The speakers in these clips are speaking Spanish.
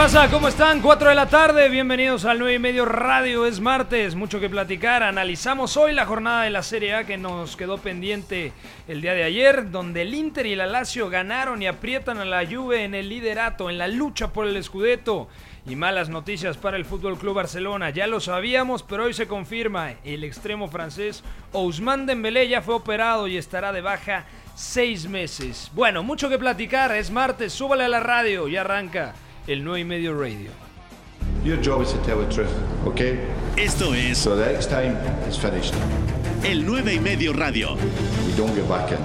Pasa? ¿Cómo están? 4 de la tarde, bienvenidos al 9 y medio radio, es martes, mucho que platicar, analizamos hoy la jornada de la Serie A que nos quedó pendiente el día de ayer, donde el Inter y el Lazio ganaron y aprietan a la Juve en el liderato, en la lucha por el Scudetto. Y malas noticias para el Fútbol Club Barcelona, ya lo sabíamos, pero hoy se confirma, el extremo francés Ousmane Dembélé ya fue operado y estará de baja seis meses. Bueno, mucho que platicar, es martes, súbale a la radio y arranca el 9 y medio radio. Your job is to tell the truth, okay? Esto es So the next time is finished. el 9 y medio radio. We don't get back in.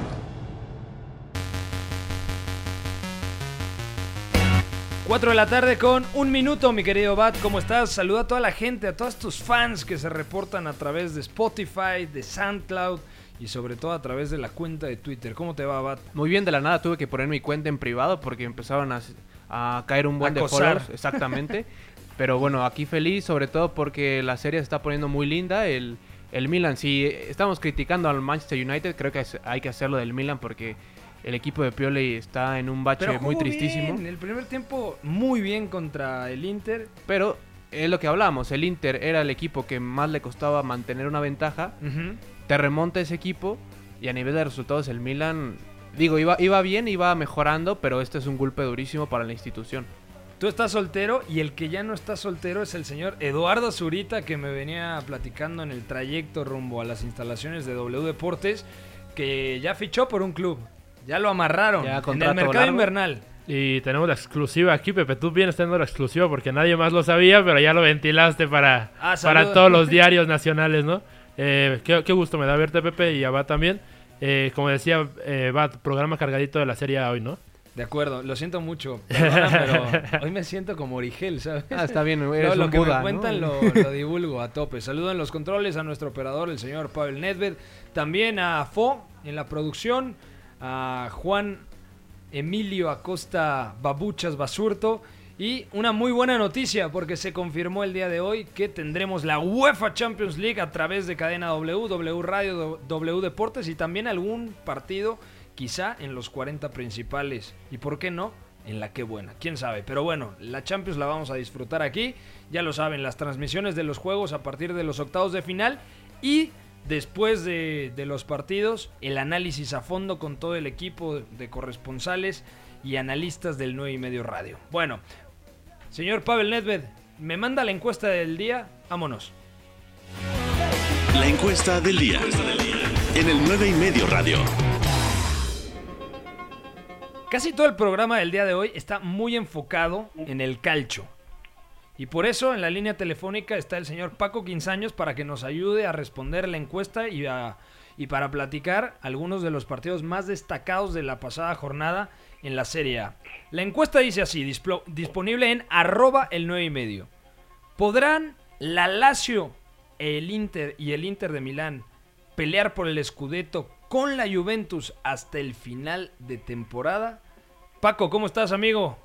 Cuatro de la tarde con un minuto, mi querido Bat, ¿cómo estás? Saluda a toda la gente, a todos tus fans que se reportan a través de Spotify, de SoundCloud y sobre todo a través de la cuenta de Twitter. ¿Cómo te va, Bat? Muy bien, de la nada tuve que poner mi cuenta en privado porque empezaron a, a caer un buen de followers, exactamente. Pero bueno, aquí feliz, sobre todo porque la serie se está poniendo muy linda. El, el Milan, si estamos criticando al Manchester United, creo que hay que hacerlo del Milan porque el equipo de Pioli está en un bache Pero muy tristísimo. bien, El primer tiempo muy bien contra el Inter. Pero es lo que hablamos, el Inter era el equipo que más le costaba mantener una ventaja. Te remonta ese equipo y a nivel de resultados el Milan, digo, iba, iba bien, iba mejorando, pero este es un golpe durísimo para la institución. Tú estás soltero y el que ya no está soltero es el señor Eduardo Zurita que me venía platicando en el trayecto rumbo a las instalaciones de W Deportes que ya fichó por un club. Ya lo amarraron Ya en el mercado largo. invernal. Y tenemos la exclusiva aquí, Pepe. Tú vienes teniendo la exclusiva porque nadie más lo sabía, pero ya lo ventilaste para, Ah, para todos los diarios nacionales, ¿no? Eh, qué, qué gusto me da verte, Pepe, y a Bat también. Eh, como decía eh, Bat, programa cargadito de la serie hoy, ¿no? De acuerdo, lo siento mucho, perdona, pero hoy me siento como Origel, ¿sabes? Ah, está bien, eres No, lo un que Buda, me cuentan ¿no? lo, lo divulgo a tope. Saludo en los controles a nuestro operador, el señor Pavel Nedved. También a Fo en la producción. A Juan Emilio Acosta Babuchas Basurto. Y una muy buena noticia porque se confirmó el día de hoy que tendremos la UEFA Champions League a través de cadena W, W Radio, W Deportes y también algún partido quizá en los 40 principales. ¿Y por qué no? En la que buena, quién sabe. Pero bueno, la Champions la vamos a disfrutar aquí. Ya lo saben, las transmisiones de los juegos a partir de los octavos de final. Y después de, los partidos, el análisis a fondo con todo el equipo de corresponsales y analistas del 9 y medio radio. Bueno, señor Pavel Nedved, me manda la encuesta del día. Vámonos. La encuesta del día. En el 9 y medio radio. Casi todo el programa del día de hoy está muy enfocado en el calcho. Y por eso en la línea telefónica está el señor Paco Quinzaños para que nos ayude a responder la encuesta y, a- y para platicar algunos de los partidos más destacados de la pasada jornada en la Serie A. La encuesta dice así, disponible en arroba el 9 y medio. ¿Podrán la Lazio, el Inter y el Inter de Milán pelear por el Scudetto con la Juventus hasta el final de temporada? Paco, ¿cómo estás, amigo?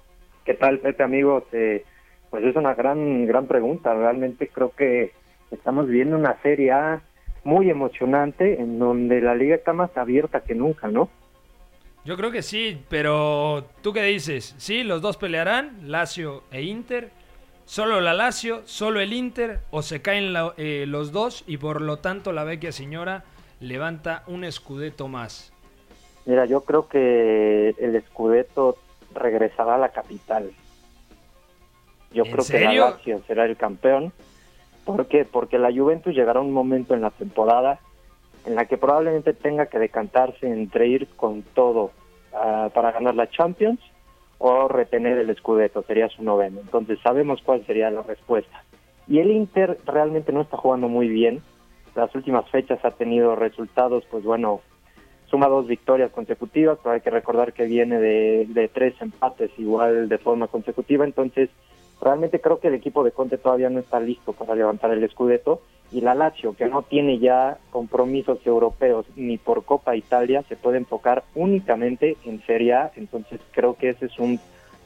¿Qué tal, Pepe, amigos? Pues es una gran, gran pregunta. Realmente creo que estamos viendo una Serie A muy emocionante en donde la liga está más abierta que nunca, ¿no? Yo creo que sí, pero ¿tú qué dices? ¿Sí, los dos pelearán, Lazio e Inter? ¿Solo la Lazio, solo el Inter? ¿O se caen la- eh, los dos y por lo tanto la vecchia señora levanta un Scudetto más? Mira, yo creo que el Scudetto regresará a la capital. Yo ¿En creo que la Lazio será el campeón. ¿Por qué? Porque la Juventus llegará un momento en la temporada en la que probablemente tenga que decantarse entre ir con todo ah, para ganar la Champions o retener el Scudetto, sería su noveno. Entonces sabemos cuál sería la respuesta. Y el Inter realmente no está jugando muy bien. Las últimas fechas ha tenido resultados, pues bueno, suma dos victorias consecutivas, pero hay que recordar que viene de, de tres empates igual de forma consecutiva, entonces realmente creo que el equipo de Conte todavía no está listo para levantar el Scudetto y la Lazio, que no tiene ya compromisos europeos ni por Copa Italia, se puede enfocar únicamente en Serie A, entonces creo que ese es un,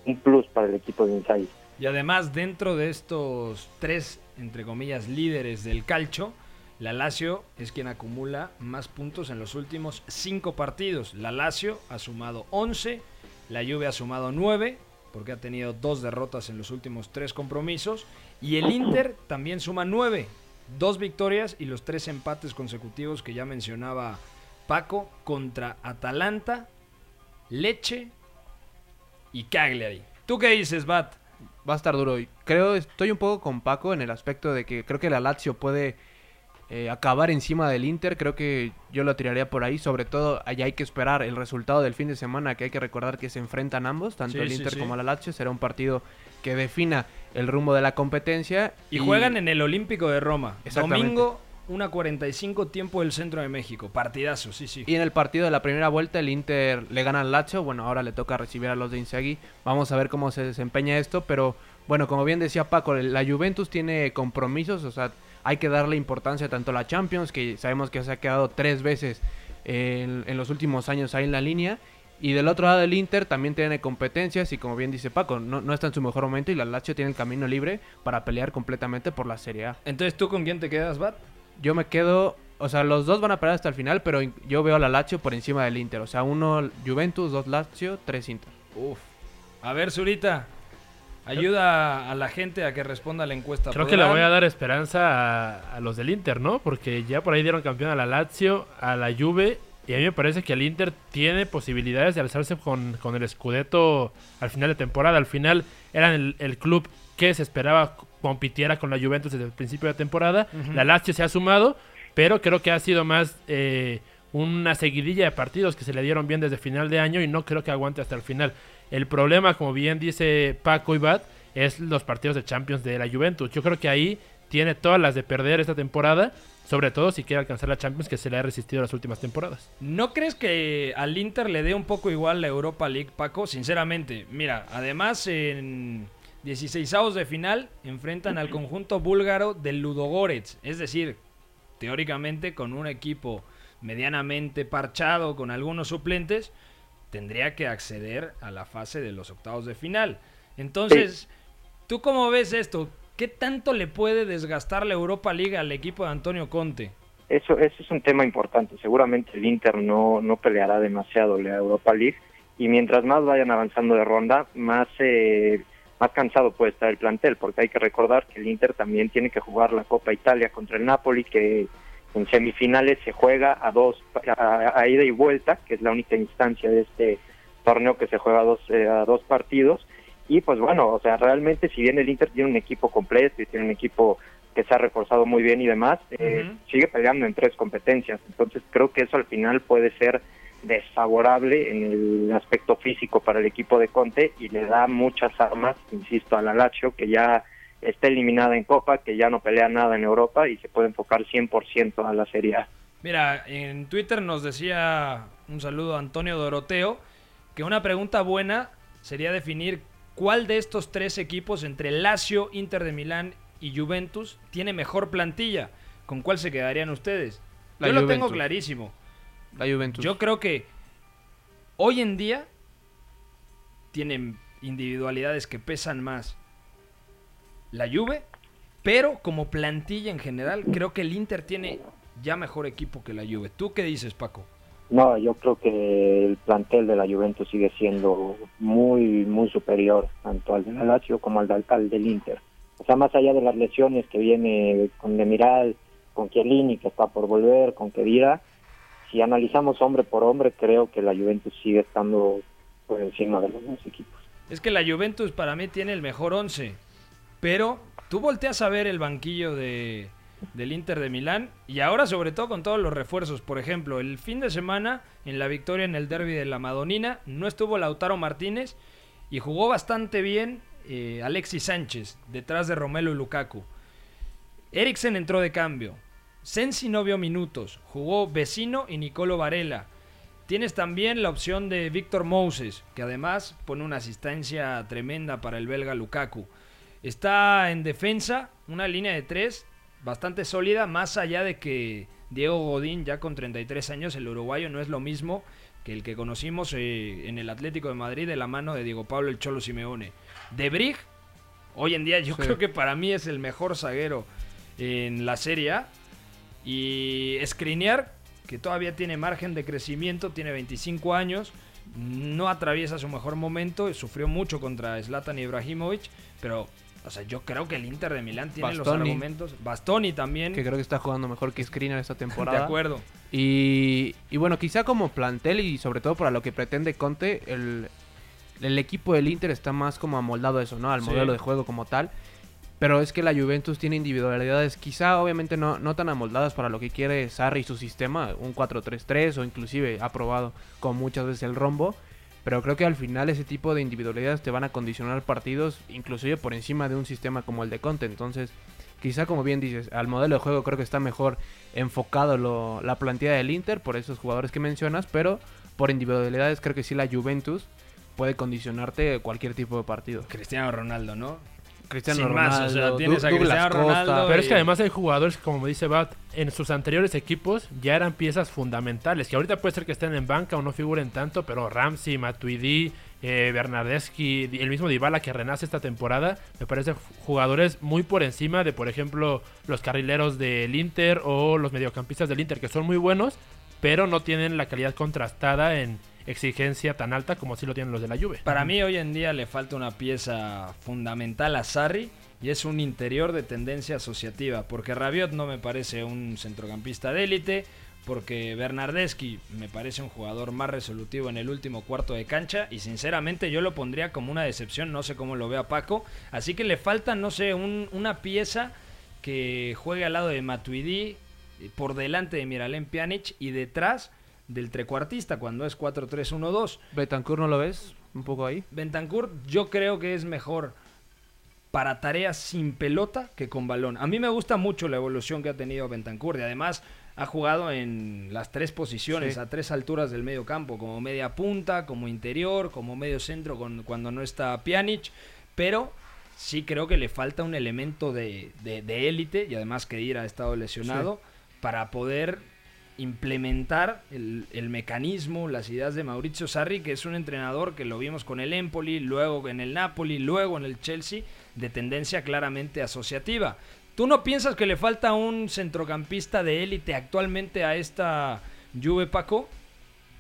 un plus para el equipo de Inzaghi. Y además, dentro de estos tres, entre comillas, líderes del calcio, la Lazio es quien acumula más puntos en los últimos cinco partidos. La Lazio ha sumado 11, la Juve ha sumado 9, porque ha tenido dos derrotas en los últimos tres compromisos, y el Inter también suma 9, dos victorias y los tres empates consecutivos que ya mencionaba Paco contra Atalanta, Leche y Cagliari. ¿Tú qué dices, Bat? Va a estar duro. Creo, estoy un poco con Paco en el aspecto de que creo que la Lazio puede eh, acabar encima del Inter. Creo que yo lo tiraría por ahí. Sobre todo, allá hay que esperar el resultado del fin de semana, que hay que recordar que se enfrentan ambos, tanto Sí, el sí, Inter sí. como la Lazio. Será un partido que defina el rumbo de la competencia. Y juegan en el Olímpico de Roma. Domingo, 1.45 tiempo del centro de México. Partidazo, sí, sí. Y en el partido de la primera vuelta el Inter le gana al Lazio, bueno, ahora le toca recibir a los de Inzaghi. Vamos a ver cómo se desempeña esto, pero bueno, como bien decía Paco, la Juventus tiene compromisos, o sea, hay que darle importancia tanto a la Champions, que sabemos que se ha quedado tres veces en, en los últimos años ahí en la línea, y del otro lado del Inter también tiene competencias y como bien dice Paco, no, no está en su mejor momento y la Lazio tiene el camino libre para pelear completamente por la Serie A. Entonces, ¿tú con quién te quedas, Bat? Yo me quedo, o sea, los dos van a pelear hasta el final, pero yo veo a la Lazio por encima del Inter. O sea, uno Juventus, dos Lazio, tres Inter. Uf. A ver, Zurita. Ayuda a la gente a que responda a la encuesta. Creo que le voy a dar esperanza a, a los del Inter, ¿no? Porque ya por ahí dieron campeón a la Lazio, a la Juve. Y a mí me parece que el Inter tiene posibilidades de alzarse con, con el Scudetto al final de temporada. Al final eran el, el club que se esperaba compitiera con la Juventus desde el principio de temporada. La Lazio se ha sumado, pero creo que ha sido más eh, una seguidilla de partidos que se le dieron bien desde final de año y no creo que aguante hasta el final. El problema, como bien dice Paco y Bat, es los partidos de Champions de la Juventus. Yo creo que ahí tiene todas las de perder esta temporada, sobre todo si quiere alcanzar la Champions que se le ha resistido las últimas temporadas. ¿No crees que al Inter le dé un poco igual la Europa League, Paco? Sinceramente, mira, además en 16avos de final enfrentan al conjunto búlgaro del Ludogorets, es decir, teóricamente con un equipo medianamente parchado con algunos suplentes, tendría que acceder a la fase de los octavos de final. Entonces, ¿tú cómo ves esto? ¿Qué tanto le puede desgastar la Europa League al equipo de Antonio Conte? Eso, eso es un tema importante. Seguramente el Inter no, no peleará demasiado la Europa League y mientras más vayan avanzando de ronda, más, eh, más cansado puede estar el plantel, porque hay que recordar que el Inter también tiene que jugar la Copa Italia contra el Napoli, que en semifinales se juega a dos a, a ida y vuelta, que es la única instancia de este torneo que se juega a dos, eh, a dos partidos. Y pues bueno, o sea, realmente si bien el Inter tiene un equipo completo y tiene un equipo que se ha reforzado muy bien y demás, eh, sigue peleando en tres competencias. Entonces creo que eso al final puede ser desfavorable en el aspecto físico para el equipo de Conte y le da muchas armas, insisto, a la Lazio, que ya está eliminada en Copa, que ya no pelea nada en Europa y se puede enfocar 100% a la Serie A. Mira, en Twitter nos decía un saludo a Antonio Doroteo que una pregunta buena sería definir cuál de estos tres equipos entre Lazio, Inter de Milán y Juventus tiene mejor plantilla. ¿Con cuál se quedarían ustedes? La Yo lo tengo clarísimo. La Juventus. Yo creo que hoy en día tienen individualidades que pesan más la Juve, pero como plantilla en general, creo que el Inter tiene ya mejor equipo que la Juve. ¿Tú qué dices, Paco? No, yo creo que el plantel de la Juventus sigue siendo muy, muy superior, tanto al de la Lazio como al, del- al del Inter. O sea, más allá de las lesiones que viene con Demiral, con Chiellini, que está por volver, con Kedira, si analizamos hombre por hombre, creo que la Juventus sigue estando por encima de los dos equipos. Es que la Juventus para mí tiene el mejor 11, pero tú volteas a ver el banquillo de, del Inter de Milán y ahora sobre todo con todos los refuerzos. Por ejemplo, el fin de semana en la victoria en el derby de la Madonina no estuvo Lautaro Martínez y jugó bastante bien eh, Alexis Sánchez detrás de Romelu Lukaku. Eriksen entró de cambio. Sensi no vio minutos. Jugó Vecino y Nicolo Varela. Tienes también la opción de Víctor Moses, que además pone una asistencia tremenda para el belga Lukaku. Está en defensa, una línea de tres bastante sólida, más allá de que Diego Godín, ya con 33 años, el uruguayo no es lo mismo que el que conocimos eh, en el Atlético de Madrid de la mano de Diego Pablo el Cholo Simeone. De Brig, hoy en día yo creo que para mí es el mejor zaguero en la Serie A. Y Skriniar, que todavía tiene margen de crecimiento, tiene 25 años, no atraviesa su mejor momento, sufrió mucho contra Zlatan Ibrahimovic, pero o sea, yo creo que el Inter de Milán tiene los argumentos. Bastoni también. Que creo que está jugando mejor que Skriniar esta temporada. De acuerdo. Y, y bueno, quizá como plantel y sobre todo para lo que pretende Conte, el, el equipo del Inter está más como amoldado a eso, ¿no? Al Sí. modelo de juego como tal. Pero es que la Juventus tiene individualidades quizá obviamente no, no tan amoldadas para lo que quiere Sarri y su sistema, un 4-3-3 o inclusive ha probado con muchas veces el rombo. Pero creo que al final ese tipo de individualidades te van a condicionar partidos inclusive por encima de un sistema como el de Conte. Entonces, quizá como bien dices, al modelo de juego creo que está mejor enfocado lo- la plantilla del Inter por esos jugadores que mencionas, pero por individualidades creo que sí la Juventus puede condicionarte cualquier tipo de partido. Cristiano Ronaldo, ¿no? Cristiano Sin más, o sea, Ronaldo, tienes Du- a Douglas Cristiano Costa, Ronaldo Pero es que además hay jugadores, como dice Bat, en sus anteriores equipos ya eran piezas fundamentales, que ahorita puede ser que estén en banca o no figuren tanto, pero Ramsey, Matuidi, eh, Bernardeschi, el mismo Dybala que renace esta temporada, me parece jugadores muy por encima de, por ejemplo, los carrileros del Inter o los mediocampistas del Inter, que son muy buenos, pero no tienen la calidad contrastada en exigencia tan alta como sí lo tienen los de la Juve. Para mí hoy en día le falta una pieza fundamental a Sarri y es un interior de tendencia asociativa, porque Rabiot no me parece un centrocampista de élite, porque Bernardeschi me parece un jugador más resolutivo en el último cuarto de cancha y sinceramente yo lo pondría como una decepción, no sé cómo lo vea Paco, así que le falta, no sé, un- una pieza que juegue al lado de Matuidi, por delante de Miralem Pjanic y detrás del trecuartista cuando es 4-3-1-2. Betancourt no lo ves un poco ahí. Bentancur yo creo que es mejor para tareas sin pelota que con balón. A mí me gusta mucho la evolución que ha tenido Bentancur y además ha jugado en las tres posiciones, Sí. a tres alturas del medio campo, como media punta, como interior, como medio centro con- cuando no está Pjanic, pero sí creo que le falta un elemento de de- de élite y además que ir ha estado lesionado para poder implementar el, el mecanismo, las ideas de Mauricio Sarri, que es un entrenador que lo vimos con el Empoli, luego en el Napoli, luego en el Chelsea, de tendencia claramente asociativa. ¿Tú no piensas que le falta un centrocampista de élite actualmente a esta Juve, Paco?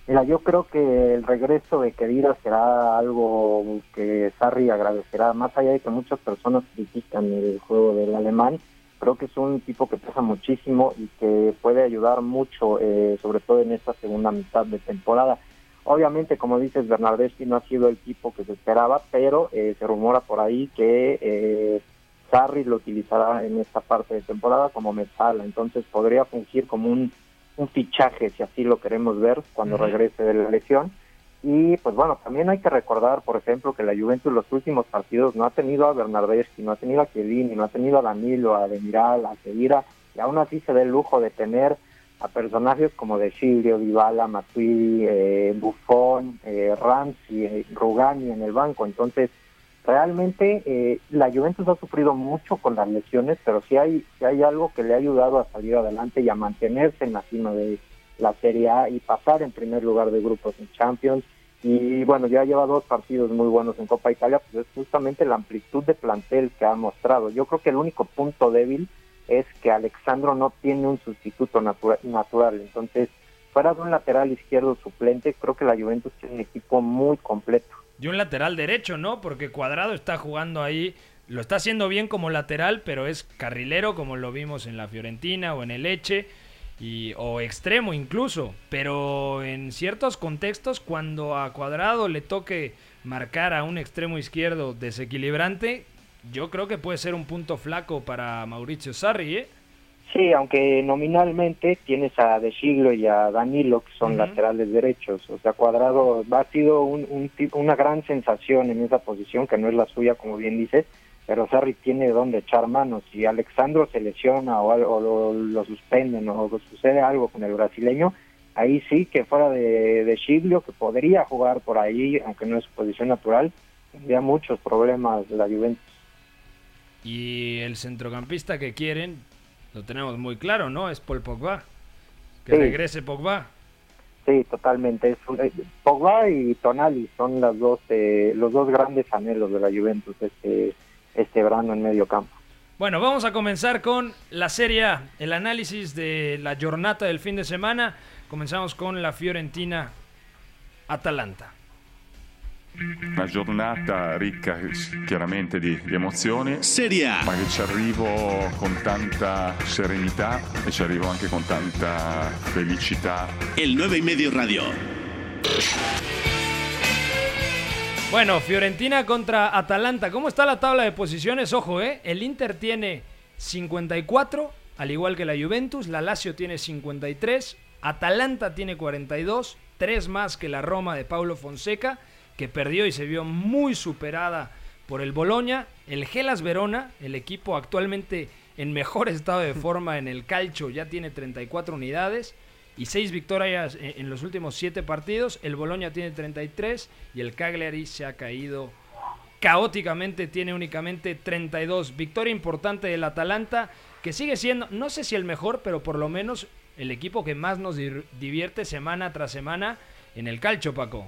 Mira, yo creo que el regreso de Kedira será algo que Sarri agradecerá, más allá de que muchas personas critican el juego del alemán, creo que es un tipo que pesa muchísimo y que puede ayudar mucho, eh, sobre todo en esta segunda mitad de temporada. Obviamente, como dices, Bernardeschi no ha sido el tipo que se esperaba, pero eh, se rumora por ahí que eh, Sarri lo utilizará en esta parte de temporada como mezala, entonces podría fungir como un un fichaje, si así lo queremos ver, cuando regrese de la lesión. Y pues bueno, también hay que recordar, por ejemplo, que la Juventus los últimos partidos no ha tenido a Bernardeschi, no ha tenido a Chiellini, no ha tenido a Danilo, a Demiral, a Kedira, y aún así se da el lujo de tener a personajes como De Chilio, Dybala, Matuidi, eh, Buffon, eh, Ramsey, eh, Rugani en el banco. Entonces, realmente eh, la Juventus ha sufrido mucho con las lesiones, pero sí hay, sí hay algo que le ha ayudado a salir adelante y a mantenerse en la cima de la Serie A y pasar en primer lugar de grupos en Champions. Y bueno, ya lleva dos partidos muy buenos en Copa Italia, pues es justamente la amplitud de plantel que ha mostrado. Yo creo que el único punto débil es que Alexandro no tiene un sustituto natura- natural. Entonces, fuera de un lateral izquierdo suplente, creo que la Juventus tiene un equipo muy completo. Y un lateral derecho, ¿no? Porque Cuadrado está jugando ahí, lo está haciendo bien como lateral, pero es carrilero como lo vimos en la Fiorentina o en el Eche. Y, o extremo incluso, pero en ciertos contextos cuando a Cuadrado le toque marcar a un extremo izquierdo desequilibrante, yo creo que puede ser un punto flaco para Mauricio Sarri, ¿eh? Sí, aunque nominalmente tienes a De Siglo y a Danilo, que son laterales derechos. O sea, Cuadrado ha sido un, una gran sensación en esa posición, que no es la suya, como bien dices, pero Sarri tiene donde echar manos. Si Alexandro se lesiona o, o lo, lo suspenden o sucede algo con el brasileño, ahí sí que fuera de, de Chiglio, que podría jugar por ahí, aunque no es su posición natural, tendría muchos problemas la Juventus. Y el centrocampista que quieren, lo tenemos muy claro, ¿no? Es Paul Pogba. Que Sí. regrese Pogba. Sí, totalmente. Es, eh, Pogba y Tonali son las dos, eh, los dos grandes anhelos de la Juventus este, este verano en medio campo. Bueno, vamos a comenzar con la serie A, el análisis de la jornada del fin de semana. Comenzamos con la Fiorentina Atalanta. Una giornata ricca chiaramente di, di emozioni, Serie A. ma che ci arrivo con tanta serenità e ci arrivo anche con tanta felicità. El 9 y medio radio. Bueno, Fiorentina contra Atalanta. ¿Cómo está la tabla de posiciones? Ojo, ¿eh? El Inter tiene 54, al igual que la Juventus. La Lazio tiene 53. Atalanta tiene 42. Tres más que la Roma de Paulo Fonseca, que perdió y se vio muy superada por el Boloña. El Gelas Verona, el equipo actualmente en mejor estado de forma en el calcio, ya tiene 34 unidades y 6 victorias en, los últimos 7 partidos. El Boloña tiene 33 y el Cagliari se ha caído caóticamente, tiene únicamente 32. Victoria importante del Atalanta, que sigue siendo, no sé si el mejor, pero por lo menos el equipo que más nos divierte semana tras semana en el calcio, Paco.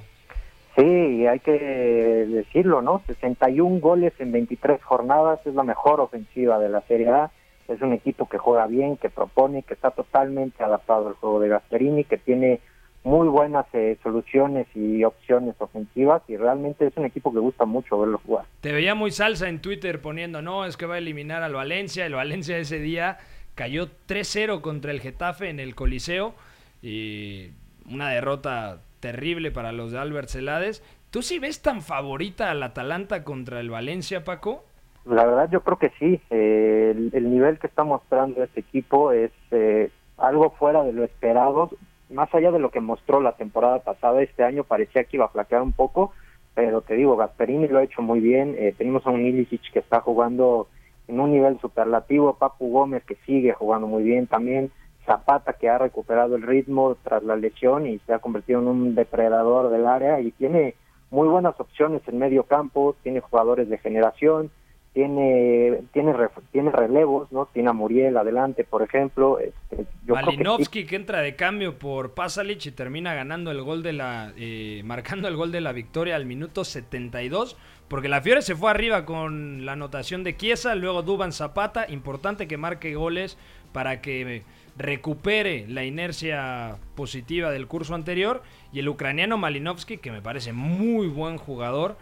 Sí, hay que decirlo, ¿no? 61 goles en 23 jornadas es la mejor ofensiva de la Serie A. Es un equipo que juega bien, que propone, que está totalmente adaptado al juego de Gasperini, que tiene muy buenas eh, soluciones y opciones ofensivas y realmente es un equipo que gusta mucho verlo jugar. Te veía muy salsa en Twitter poniendo, no, es que va a eliminar al Valencia. El Valencia ese día cayó 3-0 contra el Getafe en el Coliseo. Y una derrota terrible para los de Albert Celades. ¿Tú sí ves tan favorita al Atalanta contra el Valencia, Paco? La verdad yo creo que sí, eh, el, el nivel que está mostrando este equipo es eh, algo fuera de lo esperado, más allá de lo que mostró la temporada pasada, este año parecía que iba a flaquear un poco, pero te digo, Gasperini lo ha hecho muy bien, eh, tenemos a un Ilicic que está jugando en un nivel superlativo, Papu Gómez que sigue jugando muy bien también, Zapata que ha recuperado el ritmo tras la lesión y se ha convertido en un depredador del área y tiene muy buenas opciones en medio campo, tiene jugadores de generación, tiene tiene tiene relevos, ¿no? Tiene a Muriel adelante, por ejemplo. Este, creo que entra de cambio por Pasalic y termina ganando el gol de la eh, marcando el gol de la victoria al minuto 72 porque la Fiore se fue arriba con la anotación de Chiesa, luego Duban Zapata, importante que marque goles para que recupere la inercia positiva del curso anterior y el ucraniano Malinovsky que me parece muy buen jugador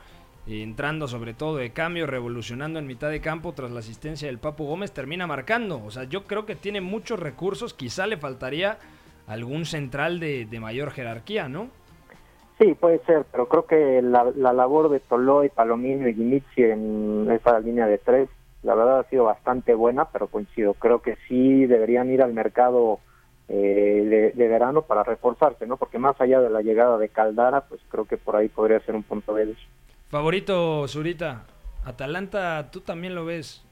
entrando sobre todo de cambio, revolucionando en mitad de campo tras la asistencia del Papu Gómez, termina marcando. O sea, yo creo que tiene muchos recursos, quizá le faltaría algún central de, de mayor jerarquía, ¿no? Sí, puede ser, pero creo que la, la labor de Toloy, Palomino y Dimitri en esa línea de tres, la verdad ha sido bastante buena, pero coincido, creo que sí deberían ir al mercado eh, de, de verano para reforzarse, ¿no? Porque más allá de la llegada de Caldara, pues creo que por ahí podría ser un punto débil. Favorito, Zurita, Atalanta, ¿tú también lo ves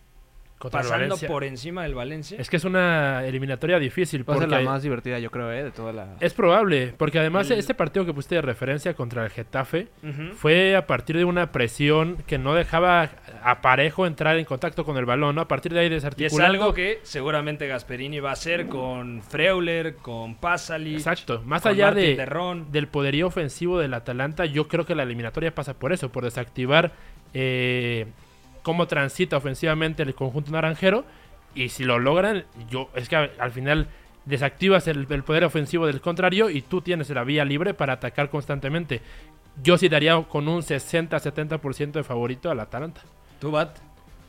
Contra pasando Valencia. por encima del Valencia? Es que es una eliminatoria difícil. Va a ser la más divertida, yo creo, ¿eh? De toda la... Es probable, porque además El- este partido que pusiste de referencia contra el Getafe fue a partir de una presión que no dejaba a Parejo entrar en contacto con el balón, ¿no? A partir de ahí Y es desarticulando. algo que seguramente Gasperini va a hacer con Freuler, con Pasalic, Exacto, más con allá de, del poderío ofensivo del Atalanta, yo creo que la eliminatoria pasa por eso, por desactivar eh, cómo transita ofensivamente el conjunto naranjero. Y si lo logran, yo es que al al final desactivas el, el poder ofensivo del contrario y tú tienes la vía libre para atacar constantemente. Yo sí daría con un 60-70% de favorito al Atalanta. ¿Tú, Bat?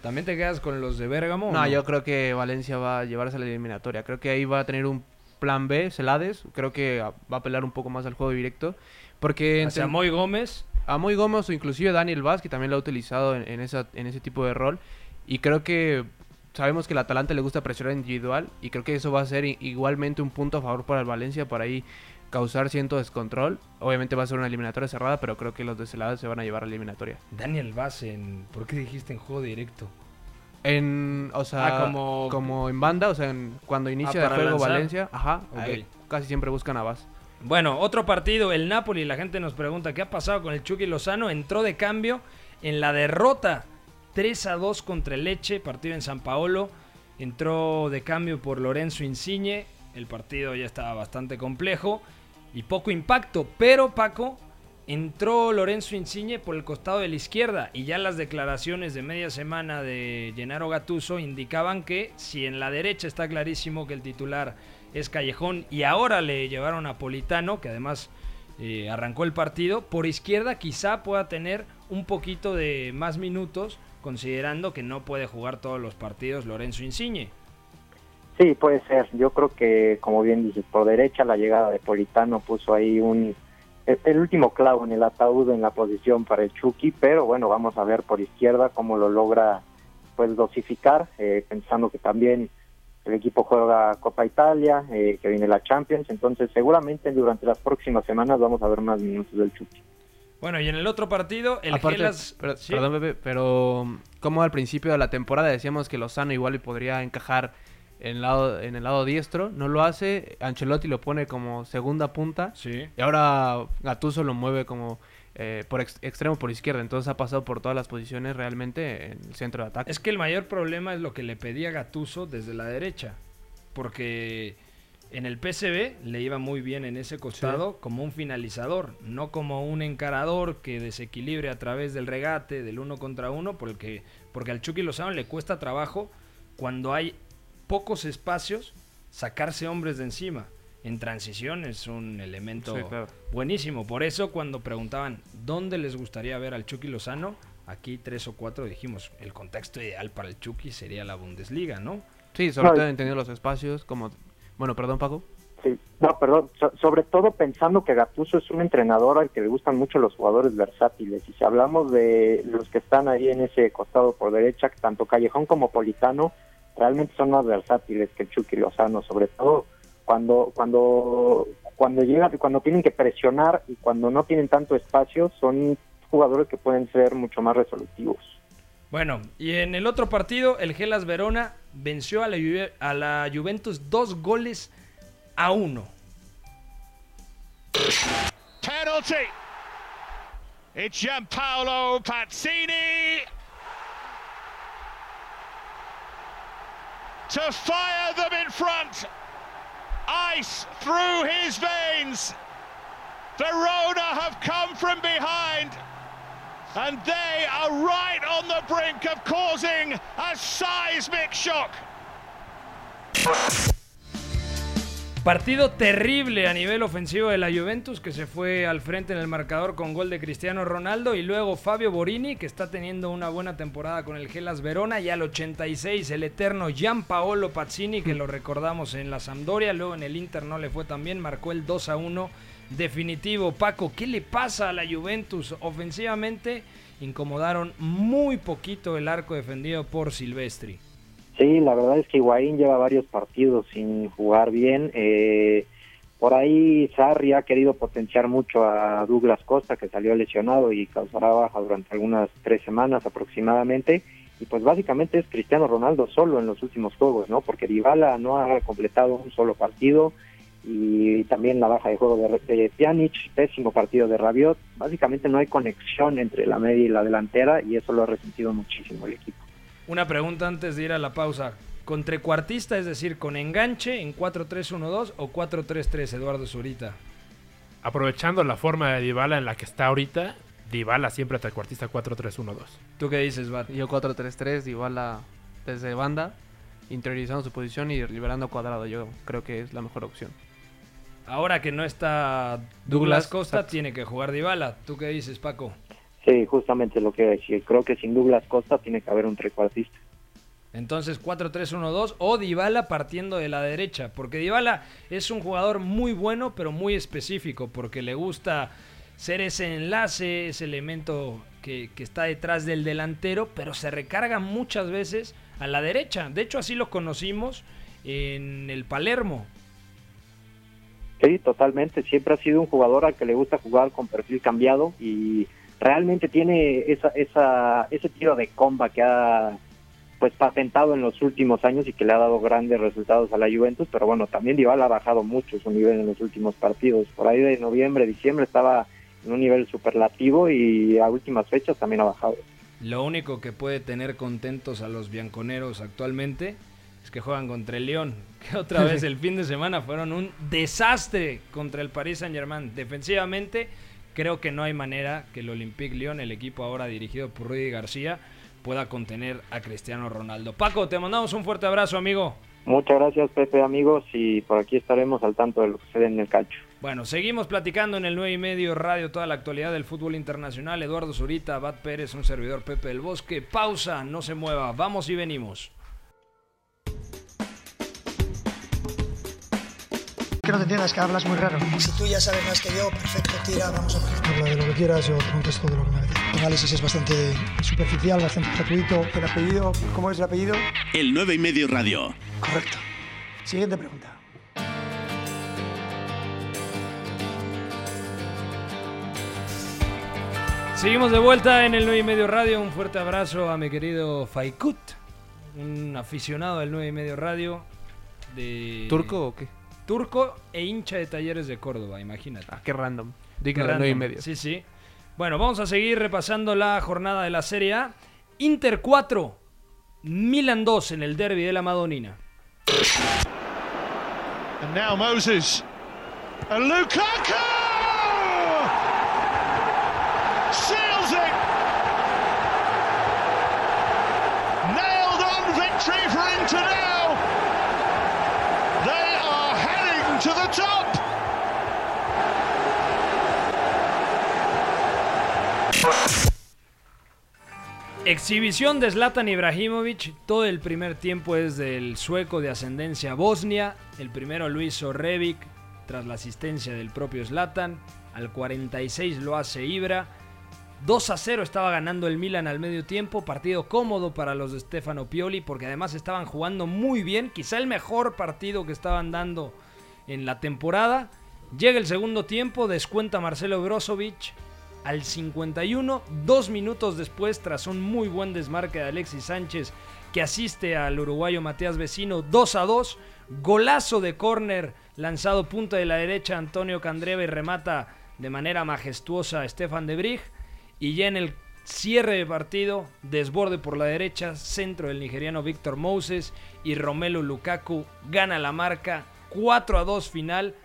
¿También te quedas con los de Bérgamo? No, yo creo que Valencia va a llevarse a la eliminatoria. Creo que ahí va a tener un plan B, Celades. Creo que va a apelar un poco más al juego directo. Porque Hacia Moy Gómez. A Moy Gómez o inclusive Daniel Vaz, que también lo ha utilizado en, en esa, en ese tipo de rol. Y creo que sabemos que el Atalanta le gusta presionar individual. Y creo que eso va a ser igualmente un punto a favor para el Valencia para ahí causar cierto descontrol. Obviamente va a ser una eliminatoria cerrada, pero creo que los de Celades se van a llevar a la eliminatoria. Daniel Vaz en... ¿Por qué dijiste en juego directo? En, o sea, Ah, como- como... en banda, o sea, en- cuando inicia Ah, de para juego lanzar. Valencia, ajá, Ok. ahí casi siempre buscan a Vaz. Bueno, otro partido, el Napoli, la gente nos pregunta qué ha pasado con el Chucky Lozano, entró de cambio en la derrota 3 a 2 contra el Leche, partido en San Paolo, entró de cambio por Lorenzo Insigne, el partido ya estaba bastante complejo y poco impacto, pero Paco, entró Lorenzo Insigne por el costado de la izquierda y ya las declaraciones de media semana de Gennaro Gattuso indicaban que si en la derecha está clarísimo que el titular es Callejón y ahora le llevaron a Politano, que además eh, arrancó el partido, por izquierda quizá pueda tener un poquito de más minutos considerando que no puede jugar todos los partidos Lorenzo Insigne. Sí, puede ser. Yo creo que, como bien dices, por derecha la llegada de Politano puso ahí un el último clavo en el ataúd en la posición para el Chucky, pero bueno, vamos a ver por izquierda cómo lo logra pues dosificar, eh, pensando que también el equipo juega Copa Italia, eh, que viene la Champions, entonces seguramente durante las próximas semanas vamos a ver más minutos del Chucky. Bueno, y en el otro partido, el Aparte, pero, Perdón, Bebe, pero como al principio de la temporada decíamos que Lozano igual podría encajar en el lado, en el lado diestro, no lo hace, Ancelotti lo pone como segunda punta sí. y ahora Gattuso lo mueve como eh, por extremo por izquierda, entonces ha pasado por todas las posiciones realmente en el centro de ataque. Es que el mayor problema es lo que le pedía Gattuso desde la derecha, porque en el PCB le iba muy bien en ese costado como un finalizador, no como un encarador que desequilibre a través del regate, del uno contra uno, porque, porque al Chucky Lozano le cuesta trabajo cuando hay pocos espacios sacarse hombres de encima. En transición es un elemento buenísimo. Por eso cuando preguntaban dónde les gustaría ver al Chucky Lozano, aquí tres o cuatro dijimos, el contexto ideal para el Chucky sería la Bundesliga, ¿no? Sí, sobre todo entendiendo los espacios, como... Bueno, perdón Paco. Sí, no, perdón, sobre todo pensando que Gattuso es un entrenador al que le gustan mucho los jugadores versátiles. Y si hablamos de los que están ahí en ese costado por derecha, tanto Callejón como Politano, realmente son más versátiles que el Chucky Lozano, sobre todo cuando cuando cuando llega cuando tienen que presionar y cuando no tienen tanto espacio son jugadores que pueden ser mucho más resolutivos. Bueno, y en el otro partido el Gelas Verona venció a la, a la Juventus dos goles a uno. Penalty. It's Gianpaolo Pazzini. to fire them in front. Ice through his veins. Verona have come from behind. And they are right on the brink of causing a seismic shock. Partido terrible a nivel ofensivo de la Juventus que se fue al frente en el marcador con gol de Cristiano Ronaldo y luego Fabio Borini que está teniendo una buena temporada con el Gelas Verona y al 86 el eterno Gianpaolo Pazzini que lo recordamos en la Sampdoria, luego en el Inter no le fue tan bien, marcó el 2 a 1 definitivo. Paco, ¿qué le pasa a la Juventus? Ofensivamente incomodaron muy poquito el arco defendido por Silvestri. Sí, la verdad es que Higuaín lleva varios partidos sin jugar bien. Eh, por ahí Sarri ha querido potenciar mucho a Douglas Costa, que salió lesionado y causará baja durante algunas tres semanas aproximadamente. Y pues básicamente es Cristiano Ronaldo solo en los últimos juegos, ¿no? Porque Dybala no ha completado un solo partido y también la baja de juego de, de Pjanic, pésimo partido de Rabiot. Básicamente no hay conexión entre la media y la delantera y eso lo ha resentido muchísimo el equipo. Una pregunta antes de ir a la pausa. ¿Con trecuartista, es decir, con enganche en 4-3-1-2 o 4-3-3, Eduardo Zurita? Aprovechando la forma de Dybala en la que está ahorita, Dybala siempre trecuartista 4-3-1-2. ¿Tú qué dices, Bat? Yo 4-3-3, Dybala desde banda, interiorizando su posición y liberando cuadrado. Yo creo que es la mejor opción. Ahora que no está Douglas, Costa, tiene que jugar Dybala. ¿Tú qué dices, Paco? Sí, justamente lo que decir. Creo que sin Douglas Costa tiene que haber un trecuartista. Entonces 4-3-1-2 o Dybala partiendo de la derecha, porque Dybala es un jugador muy bueno, pero muy específico, porque le gusta ser ese enlace, ese elemento que, que, está detrás del delantero, pero se recarga muchas veces a la derecha. De hecho, así lo conocimos en el Palermo. Sí, totalmente. Siempre ha sido un jugador al que le gusta jugar con perfil cambiado y realmente tiene esa, esa, ese tiro de comba que ha pues patentado en los últimos años y que le ha dado grandes resultados a la Juventus, pero bueno, también Dybala ha bajado mucho su nivel en los últimos partidos. Por ahí de noviembre, diciembre estaba en un nivel superlativo y a últimas fechas también ha bajado. Lo único que puede tener contentos a los bianconeros actualmente es que juegan contra el León, que otra vez el fin de semana fueron un desastre contra el Paris Saint-Germain. Defensivamente, creo que no hay manera que el Olympique Lyon, el equipo ahora dirigido por Rudy García, pueda contener a Cristiano Ronaldo. Paco, te mandamos un fuerte abrazo, amigo. Muchas gracias, Pepe, amigos, y por aquí estaremos al tanto de lo que sucede en el calcio. Bueno, seguimos platicando en el 9 y medio radio toda la actualidad del fútbol internacional. Eduardo Zurita, Bat Pérez, un servidor Pepe del Bosque. Pausa, no se mueva, vamos y venimos. Que no te entiendas, que hablas muy raro. Si tú ya sabes más que yo, perfecto, tira, vamos a ver. Habla de lo que quieras, yo contesto de lo que me apetece. El análisis es bastante superficial, bastante gratuito. ¿El apellido? ¿Cómo es el apellido? El 9 y medio radio. Correcto. Siguiente pregunta. Seguimos de vuelta en el 9 y medio radio. Un fuerte abrazo a mi querido Faikut, un aficionado del 9 y medio radio. De... ¿Turco o qué? Turco e hincha de talleres de Córdoba, imagínate. Ah, qué random. Digno de random. 9 y medio. Sí, sí. Bueno, vamos a seguir repasando la jornada de la Serie A. Inter 4, Milan 2 en el derby de la Madonina. And now Moses. And Lukaku! Exhibición de Zlatan Ibrahimovic. Todo el primer tiempo es del sueco de ascendencia bosnia. El primero hizo Rebic tras la asistencia del propio Zlatan. Al 46 lo hace Ibra. 2 a 0 estaba ganando el Milan al medio tiempo. Partido cómodo para los de Stefano Pioli porque además estaban jugando muy bien. Quizá el mejor partido que estaban dando en la temporada. Llega el segundo tiempo, descuenta Marcelo Brozovic al 51, dos minutos después, tras un muy buen desmarque de Alexis Sánchez que asiste al uruguayo Matías Vecino 2 a 2, golazo de córner lanzado punta de la derecha Antonio Candreva y remata de manera majestuosa a Stefan de Brig y ya en el cierre de partido, desborde por la derecha, centro del nigeriano Víctor Moses y Romelu Lukaku gana la marca 4 a 2 final.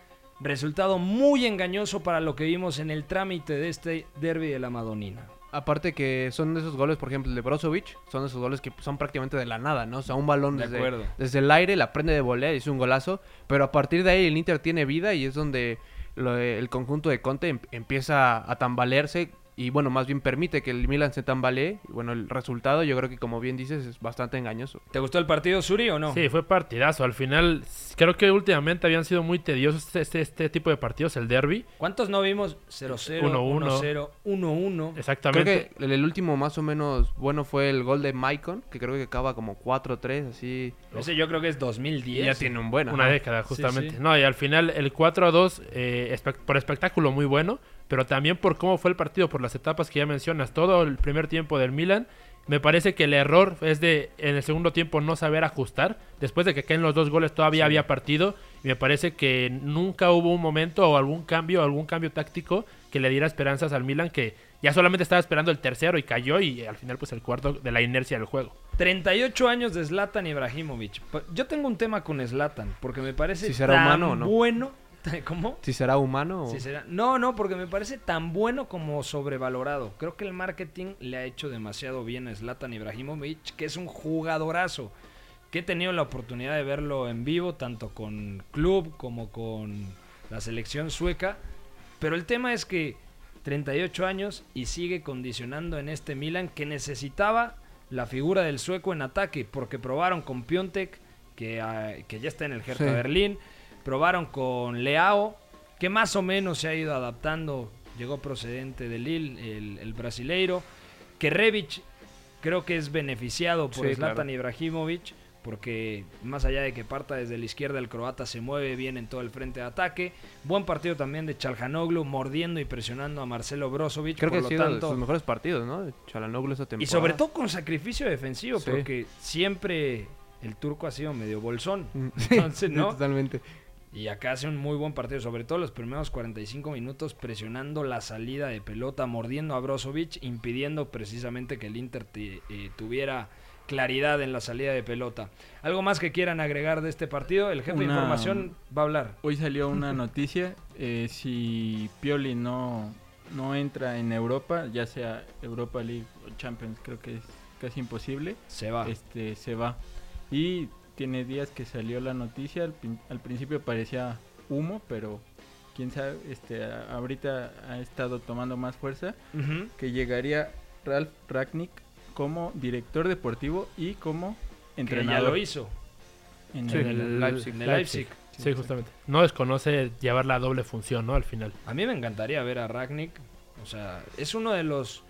Resultado muy engañoso para lo que vimos en el trámite de este derby de la Madonina. Aparte que son de esos goles, por ejemplo, el de Brozovic, son de esos goles que son prácticamente de la nada, ¿no? O sea, un balón De desde, desde el aire, la prende de volea y es un golazo, pero a partir de ahí el Inter tiene vida y es donde lo de- el conjunto de Conte em- empieza a tambalearse y bueno, más bien permite que el Milan se tambalee y bueno, el resultado yo creo que como bien dices es bastante engañoso. ¿Te gustó el partido, Suri, o no? Sí, fue partidazo. Al final, creo que últimamente habían sido muy tediosos este, este, este tipo de partidos, el derby. ¿Cuántos no vimos? 0-0, 1-1. 1-0, 1-1. Exactamente. Creo que el, el último más o menos bueno fue el gol de Maicon, que creo que acaba como 4-3, así. Ese yo creo que es 2010. Ya tiene un buen. Una década, justamente. Sí, sí. No, y al final el 4 a 2, eh, espe- por espectáculo muy bueno, pero también por cómo fue el partido, por las etapas que ya mencionas. Todo el primer tiempo del Milan. Me parece que el error es de en el segundo tiempo no saber ajustar. Después de que caen los dos goles todavía había partido. Y me parece que nunca hubo un momento o algún cambio, algún cambio táctico que le diera esperanzas al Milan que ya solamente estaba esperando el tercero y cayó y al final pues el cuarto de la inercia del juego. 38 años de Zlatan Ibrahimovic. Yo tengo un tema con Zlatan, porque me parece Si será tan humano o no. bueno. ¿Cómo? Si será humano o... Será- No, no, porque me parece tan bueno como sobrevalorado. Creo que el marketing le ha hecho demasiado bien a Zlatan Ibrahimovic, que es un jugadorazo. Que he tenido la oportunidad de verlo en vivo, tanto con club como con la selección sueca. Pero el tema es que 38 años y sigue condicionando en este Milan que necesitaba la figura del sueco en ataque, porque probaron con Piontek, que, ah, que ya está en el Hertha Sí. Berlín, probaron con Leao, que más o menos se ha ido adaptando, llegó procedente de Lille, el, el brasileiro, que Rebic creo que es beneficiado por Sí, Zlatan claro. Ibrahimovic, porque más allá de que parta desde la izquierda, el croata se mueve bien en todo el frente de ataque. Buen partido también de Chalhanoglu, mordiendo y presionando a Marcelo Brozovic. Creo que por ha lo sido de tanto, sus mejores partidos, ¿no? De temporada. y sobre todo con sacrificio defensivo, Sí. porque siempre el turco ha sido medio bolsón. Mm, Entonces, ¿no? Totalmente. Y acá hace un muy buen partido, sobre todo los primeros 45 minutos presionando la salida de pelota, mordiendo a Brozovic, impidiendo precisamente que el Inter te- eh, tuviera claridad en la salida de pelota. ¿Algo más que quieran agregar de este partido? El jefe de información va a hablar. Hoy salió una noticia, eh, si Pioli no, no entra en Europa, ya sea Europa League o Champions, creo que es casi imposible. Se va. Este, se va. Y tiene días que salió la noticia, al, al principio parecía humo, pero quién sabe, este, ahorita ha estado tomando más fuerza, que llegaría Ralf Ragnick como director deportivo y como Que entrenador. ya lo hizo. En Sí, el- Leipzig. en el Leipzig. Sí, justamente. No desconoce llevar la doble función, ¿no? Al final. A mí me encantaría ver a Ragnick. O sea, es uno de los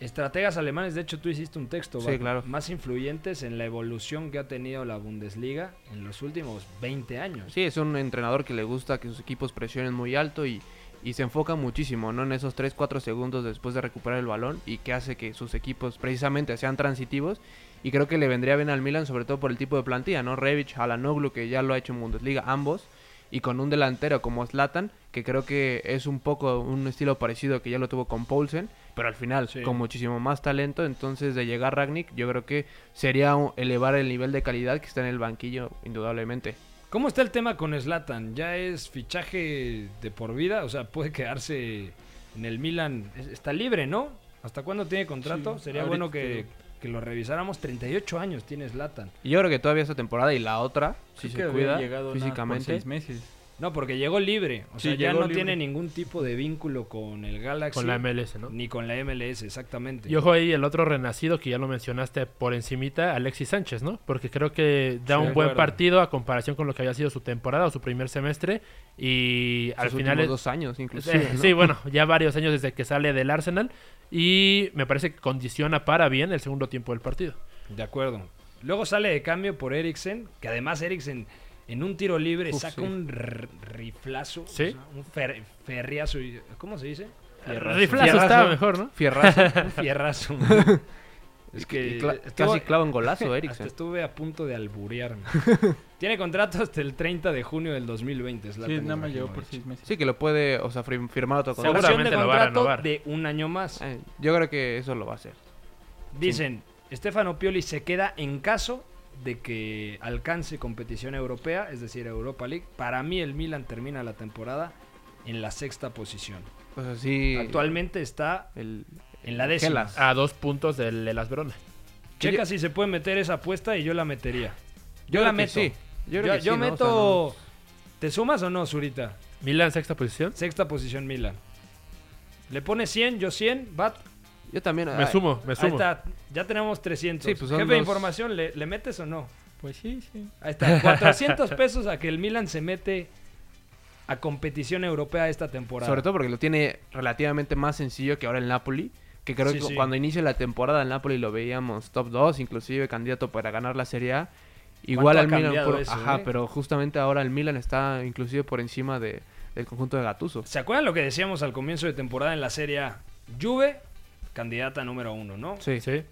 estrategas alemanes. De hecho, tú hiciste un texto Sí, claro. más influyentes en la evolución que ha tenido la Bundesliga en los últimos 20 años. Sí, es un entrenador que le gusta que sus equipos presionen muy alto y, y se enfoca muchísimo, ¿no? En esos 3-4 segundos después de recuperar el balón y que hace que sus equipos precisamente sean transitivos. Y creo que le vendría bien al Milan, sobre todo por el tipo de plantilla, ¿no? Rebic, Alanoglu, que ya lo ha hecho en Bundesliga, ambos. Y con un delantero como Zlatan, que creo que es un poco un estilo parecido que ya lo tuvo con Poulsen, pero al final Sí. con muchísimo más talento. Entonces, de llegar Ragnick, yo creo que sería elevar el nivel de calidad que está en el banquillo, indudablemente. ¿Cómo está el tema con Slatan? ¿Ya es fichaje de por vida? O sea, puede quedarse en el Milan. Es- Está libre, ¿no? ¿Hasta cuándo tiene contrato? Sí, Sería bueno que, que lo revisáramos. 38 años tiene Slatan. Y yo creo que todavía esta temporada y la otra, si Creo se cuida llegado nada por físicamente. seis meses. No, porque llegó libre. O Sí, sea, ya no libre. tiene ningún tipo de vínculo con el Galaxy. Con la MLS, ¿no? Ni con la MLS, exactamente. Y ojo ahí el otro renacido que ya lo mencionaste por encimita, Alexis Sánchez, ¿no? Porque creo que da Sí, un buen partido a comparación con lo que había sido su temporada o su primer semestre. Y al final... dos años, inclusive. Eh, ¿no? Sí, bueno, ya varios años desde que sale del Arsenal. Y me parece que condiciona para bien el segundo tiempo del partido. De acuerdo. Luego sale de cambio por Eriksen, que además Eriksen en un tiro libre Uf, saca sí. un riflazo. Sí. o sea, un fer- ferriazo. y- ¿Cómo se dice? Riflazo Fierrazo. estaba mejor, ¿no? Fierrazo. Un fierrazo. es que Y cla- estuvo- casi clava un golazo, Hasta Eriksen. estuve a punto de alburearme. Tiene contrato hasta el 30 de junio del 2020. Sí, Zlatan nada más llegó por seis meses. Sí, que lo puede, o sea, fir- firmar otro contrato. De Seguramente lo va a renovar. de un año más. Eh, yo creo que eso lo va a hacer. Dicen, Stefano Pioli se queda en caso de que alcance competición europea, es decir, Europa League. Para mí el Milan termina la temporada en la sexta posición. O sea, sí. Actualmente está el, en la décima. Gelas. A dos puntos del de las Verona. Checa si se puede meter esa apuesta y yo la metería. Yo, la meto. sí. Yo creo que sí, ¿no? O sea, meto... ¿Te sumas o no, Zurita? Milan sexta posición. Sexta posición Milan. Le pone 100, yo 100, Bat. Yo también. Me sumo, me Ahí sumo. está, ya tenemos 300. Sí, pues Jefe de información, ¿le, ¿le metes o no? Pues sí, sí. Ahí está, 400 pesos a que el Milan se mete a competición europea esta temporada. Sobre todo porque lo tiene relativamente más sencillo que ahora el Napoli. Que creo Sí, que sí. cuando inicia la temporada el Napoli lo veíamos top 2, inclusive candidato para ganar la Serie A. Igual al Milan, por- eso, ajá, eh? pero justamente ahora el Milan está inclusive por encima de, del conjunto de Gattuso. ¿Se acuerdan lo que decíamos al comienzo de temporada en la Serie A? Juve, candidata número uno, ¿no? Sí. Sí.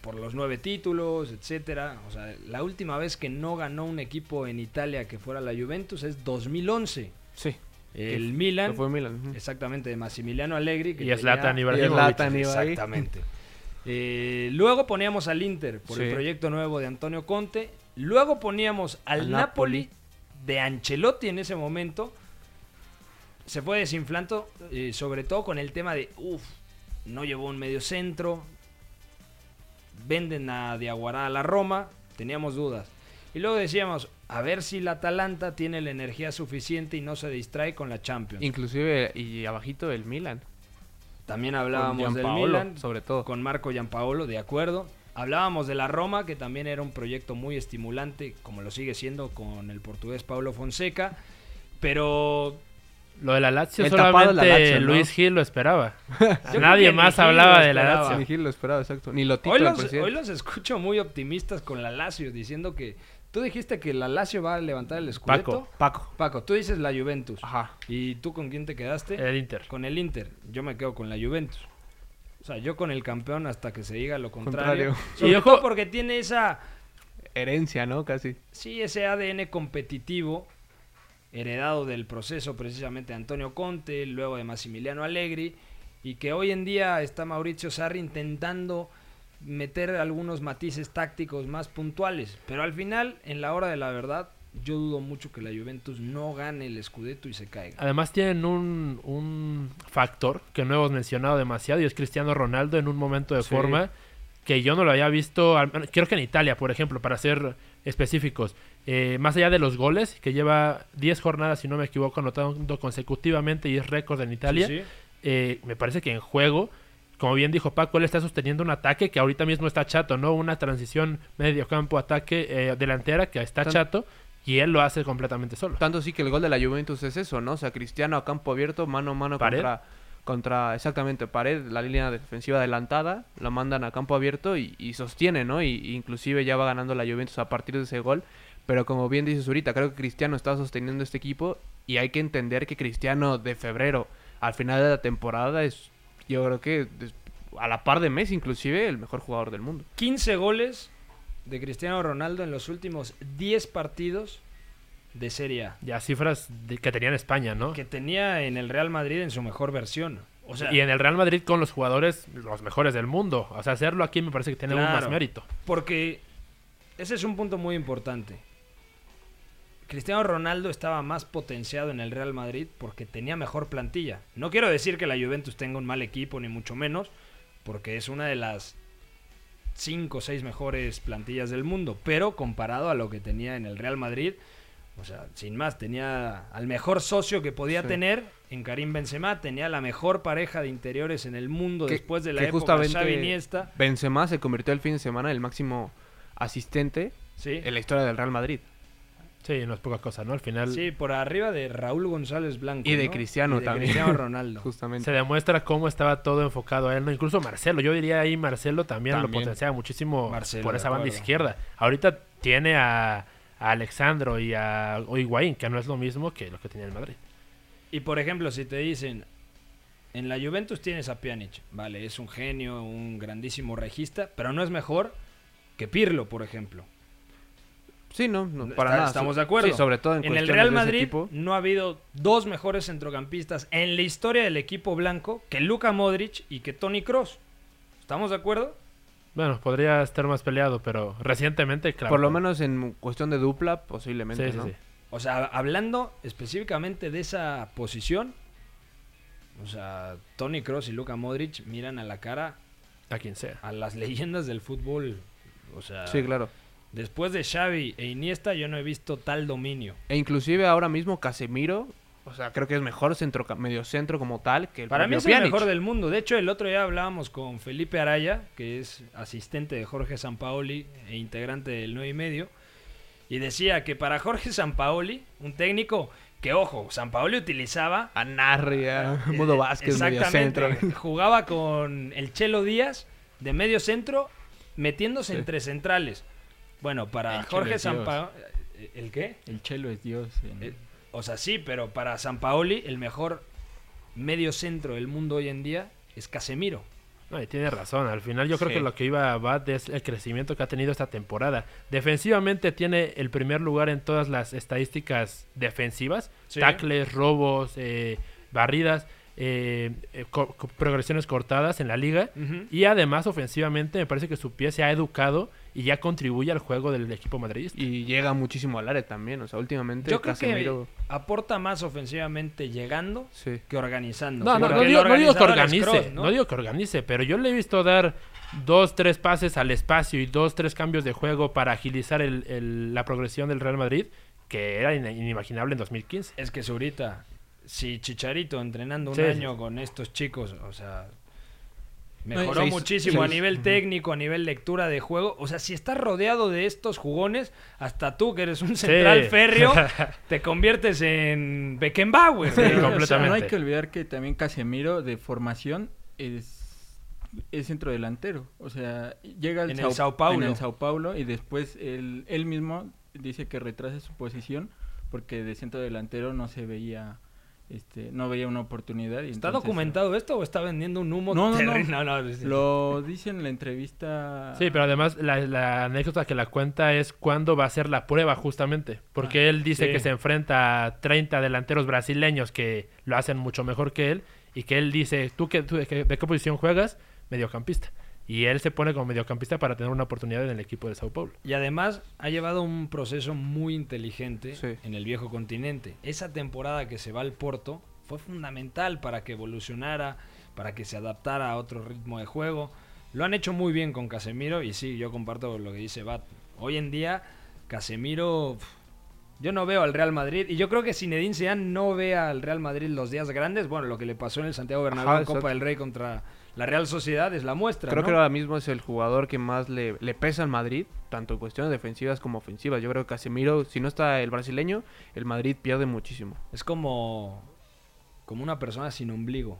Por los nueve títulos, etcétera. O sea, la última vez que no ganó un equipo en Italia que fuera la Juventus es 2011. Sí. El Que Milan, fue Milan. ujú. exactamente, de Massimiliano Allegri. Que Y Zlatan Y Ibrahimovic. Exactamente. Eh, luego poníamos al Inter por el proyecto nuevo de Antonio Conte. Luego poníamos al Al Napoli, Napoli. de Ancelotti en ese momento. Se fue desinflando, eh, sobre todo con el tema de, uff, no llevó un medio centro. Venden a Diaguará a la Roma. Teníamos dudas. Y luego decíamos, a ver si la Atalanta tiene la energía suficiente y no se distrae con la Champions. Inclusive y abajito el Milan. También hablábamos del Milan, sobre todo. con Marco Gianpaolo, de acuerdo. Hablábamos de la Roma, que también era un proyecto muy estimulante, como lo sigue siendo con el portugués Paulo Fonseca. Pero Lo de la Lazio El tapado de solamente la Lazio, ¿no? Luis Gil lo esperaba. Nadie más hablaba lo de la. Lazio. Ni Gil lo esperaba, exacto. Ni Lotito, Hoy los, hoy los escucho muy optimistas con la Lazio, diciendo que tú dijiste que la Lazio va a levantar el escudeto. Paco. Paco. Paco, tú dices la Juventus. Ajá. ¿Y tú con quién te quedaste? El Inter. Con el Inter. Yo me quedo con la Juventus. O sea, yo con el campeón hasta que se diga lo contrario. Contrario. Sobre Y ojo- todo porque tiene esa, Herencia, ¿no? Casi. sí, ese ADN competitivo heredado del proceso precisamente de Antonio Conte, luego de Massimiliano Allegri, y que hoy en día está Mauricio Sarri intentando meter algunos matices tácticos más puntuales, pero al final, en la hora de la verdad, yo dudo mucho que la Juventus no gane el Scudetto y se caiga. Además tienen un, un factor que no hemos mencionado demasiado y es Cristiano Ronaldo en un momento de Sí. forma que yo no lo había visto, creo que en Italia, por ejemplo, para ser específicos. Eh, más allá de los goles, que lleva 10 jornadas, si no me equivoco, anotando consecutivamente y es récord en Italia, Sí, sí. eh, me parece que en juego, como bien dijo Paco, él está sosteniendo un ataque que ahorita mismo está chato, ¿no? Una transición medio campo, ataque, eh, delantera que está Tan- chato y él lo hace completamente solo. Tanto sí que el gol de la Juventus es eso, ¿no? O sea, Cristiano a campo abierto, mano a mano Pared. contra, contra, exactamente, pared, la línea defensiva adelantada, la mandan a campo abierto y, y sostiene, ¿no? Y, inclusive ya va ganando la Juventus a partir de ese gol. Pero como bien dices ahorita, creo que Cristiano está sosteniendo este equipo y hay que entender que Cristiano de febrero al final de la temporada es, yo creo que a la par de Messi inclusive, el mejor jugador del mundo. 15 goles de Cristiano Ronaldo en los últimos 10 partidos de Serie A. Ya cifras de- que tenía en España, ¿no? Que tenía en el Real Madrid en su mejor versión. O sea, y en el Real Madrid con los jugadores los mejores del mundo. O sea, hacerlo aquí me parece que tiene aún más Claro. mérito. Porque ese es un punto muy importante. Cristiano Ronaldo estaba más potenciado en el Real Madrid porque tenía mejor plantilla. No quiero decir que la Juventus tenga un mal equipo, ni mucho menos, porque es una de las 5 o 6 mejores plantillas del mundo. Pero comparado a lo que tenía en el Real Madrid, o sea, sin más, tenía al mejor socio que podía Sí. tener en Karim Benzema, tenía la mejor pareja de interiores en el mundo Que- después de la que época justamente Xavi Iniesta. Benzema se convirtió el fin de semana en el máximo asistente Sí. en la historia del Real Madrid. Sí, no es poca cosa, ¿no? Al final Sí, por arriba de Raúl González Blanco. Y de ¿no? Cristiano Y de también. Cristiano Ronaldo. Justamente. se demuestra cómo estaba todo enfocado a él, ¿no? Incluso Marcelo, yo diría ahí Marcelo también, lo potenciaba muchísimo Marcelo, por esa banda izquierda. Ahorita tiene a, a Alexandro y a Higuaín, que no es lo mismo que lo que tenía el Madrid. Y por ejemplo, si te dicen, en la Juventus tienes a Pjanic, vale, es un genio, un grandísimo regista, pero no es mejor que Pirlo, por ejemplo. Sí, no, no para Está- nada. Estamos de acuerdo. Sí, sobre todo en, en el Real de ese Madrid tipo. no ha habido dos mejores centrocampistas en la historia del equipo blanco que Luka Modric y que Tony Cross. ¿Estamos de acuerdo? Bueno, podría estar más peleado, pero recientemente, claro. Por lo menos en cuestión de dupla, posiblemente, Sí, sí, ¿no? sí. O sea, hablando específicamente de esa posición, o sea, Tony Cross y Luka Modric miran a la cara A quien sea. a las leyendas del fútbol. O sea, Sí, claro. Después de Xavi e Iniesta yo no he visto tal dominio. E inclusive ahora mismo Casemiro, o sea, creo que es mejor centro, mediocentro como tal que el Para mí es el mejor del mundo. De hecho, el otro día hablábamos con Felipe Araya, que es asistente de Jorge Sampaoli e integrante del 9 y medio. Y decía que para Jorge Sampaoli, un técnico que, ojo, Sampaoli utilizaba A Narri, a Eh, Modo Vázquez, Exactamente. mediocentro. Jugaba con el Chelo Díaz de medio centro, metiéndose Sí. entre centrales. Bueno, para El Jorge. Sampaoli. ¿El qué? El Chelo es Dios. en- Eh, O sea, sí, pero para Sampaoli, el mejor medio centro del mundo hoy en día es Casemiro. No, y tiene razón. Al final yo creo Sí. que lo que iba a Bat es el crecimiento que ha tenido esta temporada. Defensivamente tiene el primer lugar en todas las estadísticas defensivas. Sí. Tacles, robos, eh, barridas, eh, eh, co- progresiones cortadas en la liga. Y además ofensivamente me parece que su pie se ha educado y ya contribuye al juego del equipo madridista. Y llega muchísimo al área también. O sea, últimamente Yo creo Casemiro... que aporta más ofensivamente llegando Sí. que organizando. No, no, no digo, no digo que organice, ¿no? digo que organice, pero yo le he visto dar dos, tres pases al espacio y dos, tres cambios de juego para agilizar el- el- la progresión del Real Madrid, que era in- inimaginable en 2015. Es que Zurita, si Chicharito entrenando un Sí, sí. año con estos chicos, o sea, Mejoró Seis- muchísimo a nivel técnico, a nivel lectura de juego. O sea, si estás rodeado de estos jugones, hasta tú que eres un central férreo, te conviertes en Beckenbauer. Sí, O sea, completamente. No hay que olvidar que también Casemiro de formación es, es centro delantero. O sea, llega al En el Sao Paulo. en el Sao Paulo y después él, él mismo dice que retrasa su posición porque de centro delantero no se veía este no veía una oportunidad. y ¿Está entonces- documentado esto o está vendiendo un humo No, no, terrible? no. No, no, sí. Lo dice en la entrevista. Sí, pero además la, la anécdota que la cuenta es cuándo va a ser la prueba justamente. Porque Ah, él dice sí. que se enfrenta a 30 delanteros brasileños que lo hacen mucho mejor que él. Y que él dice, ¿tú, qué, tú de, qué, de qué posición juegas? Mediocampista. Y él se pone como mediocampista para tener una oportunidad en el equipo de Sao Paulo. Y además ha llevado un proceso muy inteligente Sí. en el viejo continente. Esa temporada que se va al Porto fue fundamental para que evolucionara, para que se adaptara a otro ritmo de juego. Lo han hecho muy bien con Casemiro y sí, yo comparto lo que dice Bat. Hoy en día, Casemiro, yo no veo al Real Madrid y yo creo que Zinedine Zidane no ve al Real Madrid los días grandes. Bueno, lo que le pasó en el Santiago Bernabéu Ajá, Copa del Rey contra la Real Sociedad es la muestra. Creo ¿no? que ahora mismo es el jugador que más le, le pesa al Madrid, tanto en cuestiones defensivas como ofensivas. Yo creo que Casemiro, si no está el brasileño, el Madrid pierde muchísimo. Es como, como una persona sin ombligo.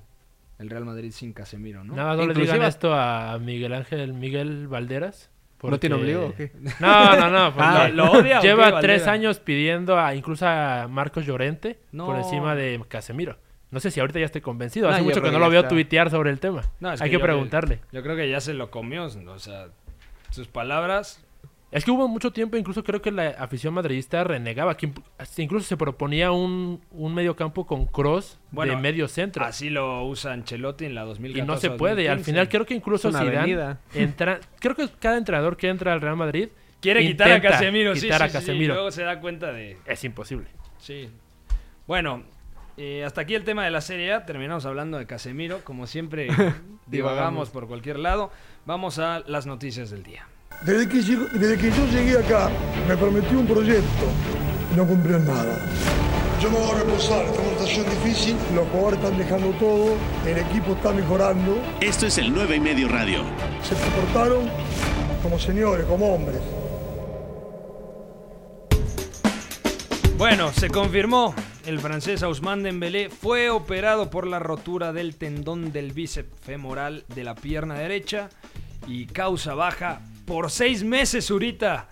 El Real Madrid sin Casemiro, ¿no? Nada más no le digan esto a Miguel Ángel Miguel Valderas. ¿No tiene ombligo o qué? No, no, no. pues Ah. ¿lo odia Lleva qué, tres años pidiendo a incluso a Marcos Llorente No. por encima de Casemiro. No sé si ahorita ya estoy convencido. Hace No, mucho que no lo veo está. tuitear sobre el tema. No, es Hay que yo- preguntarle. Yo creo que ya se lo comió. O sea, sus palabras. Es que hubo mucho tiempo, incluso creo que la afición madridista renegaba, que incluso se proponía un, un medio campo con cross Bueno, de medio centro. Así lo usa Ancelotti en la 2014. Y no se puede. Y al 2015. final creo que incluso Zidane entra, creo que cada entrenador que entra al Real Madrid Quiere quitar a Casemiro. sí, quitar sí, a sí, Casemiro. y luego se da cuenta de. Es imposible. Sí. Bueno, eh, hasta aquí el tema de la Serie A. Terminamos hablando de Casemiro. Como siempre, divagamos por cualquier lado. Vamos a las noticias del día. Desde que, llego- desde que yo llegué acá, me prometió un proyecto no cumplió nada. Yo me voy a reposar, esta es una situación difícil, los jugadores están dejando todo, el equipo está mejorando, Esto es el 9 y medio radio. se comportaron como señores, como hombres. Bueno, se confirmó. El francés Ousmane Dembélé fue operado por la rotura del tendón del bíceps femoral de la pierna derecha y causa baja por seis meses, Zurita.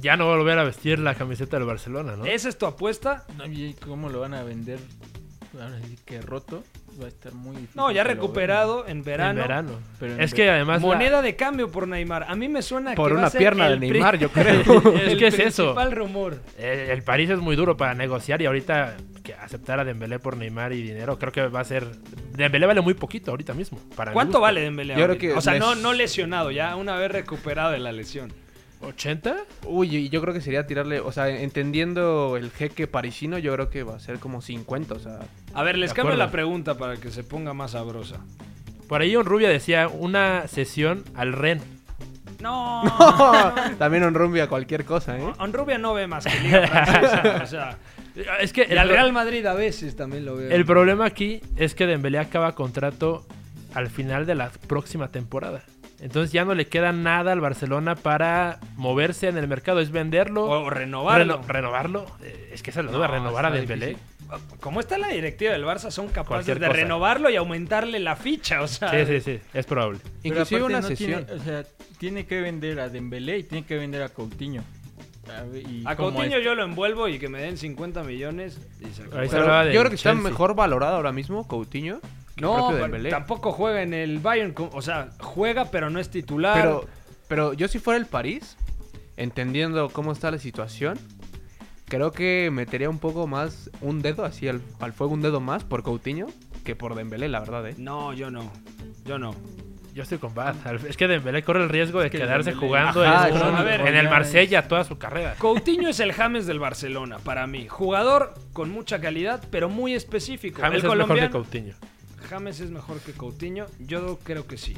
Ya no va a volver a vestir la camiseta del Barcelona, ¿no? ¿Esa es tu apuesta? No, ¿y ¿Cómo lo van a vender? Ahora sí que roto. Va a estar muy difícil. No, ya recuperado en verano. En verano. Pero en es que además la- Moneda de cambio por Neymar. A mí me suena Por que va una a ser pierna el de pri- Neymar, yo creo. Es el que es eso. rumor. Eh, el París es muy duro para negociar y ahorita que aceptar a Dembélé por Neymar y dinero, creo que va a ser... Dembélé vale muy poquito ahorita mismo. Para ¿Cuánto vale Dembélé? Yo creo que o sea, les- no, no lesionado ya, una vez recuperado de la lesión. ¿80? Uy, y yo creo que sería tirarle, o sea, entendiendo el jeque parisino, yo creo que va a ser como 50, o sea, A ver, les cambio acuerdo. la pregunta para que se ponga más sabrosa. Por ahí un Rubia decía una sesión al Ren. No, también un rumbi a cualquier cosa, ¿eh? Onrubia no ve más que Liga Francesa. o sea, Es que al Real Madrid a veces también lo veo. El problema aquí es que Dembélé acaba contrato al final de la próxima temporada. Entonces ya no le queda nada al Barcelona para moverse en el mercado. Es venderlo. O renovarlo. reno- renovarlo. Eh, Es que esa es la No, duda, renovar a Dembélé. Como está la directiva del Barça, son capaces Cualquier de cosa. renovarlo y aumentarle la ficha. O sea, Sí, sí, sí. Es probable. Pero Inclusive una no sesión. Tiene, o sea, tiene que vender a Dembélé y tiene que vender a Coutinho. A, y Coutinho yo lo envuelvo y que me den 50 millones. y se yo creo que está mejor valorado ahora mismo Coutinho. No, pero tampoco juega en el Bayern. O sea, juega pero no es titular. Pero, pero yo si fuera el París, entendiendo cómo está la situación, creo que metería un poco más un dedo así al, al fuego, un dedo más por Coutinho que por Dembélé, la verdad, ¿eh? No, yo no. Yo no. Yo estoy con Bad. Es que Dembélé corre el riesgo de que quedarse Dembélé- jugando Ajá, en, exacto. A ver, en el Marsella toda su carrera. Coutinho es el James del Barcelona, para mí. Jugador con mucha calidad, pero muy específico. James el es mejor que colombiano- Coutinho. James es mejor que Coutinho. Yo creo que sí.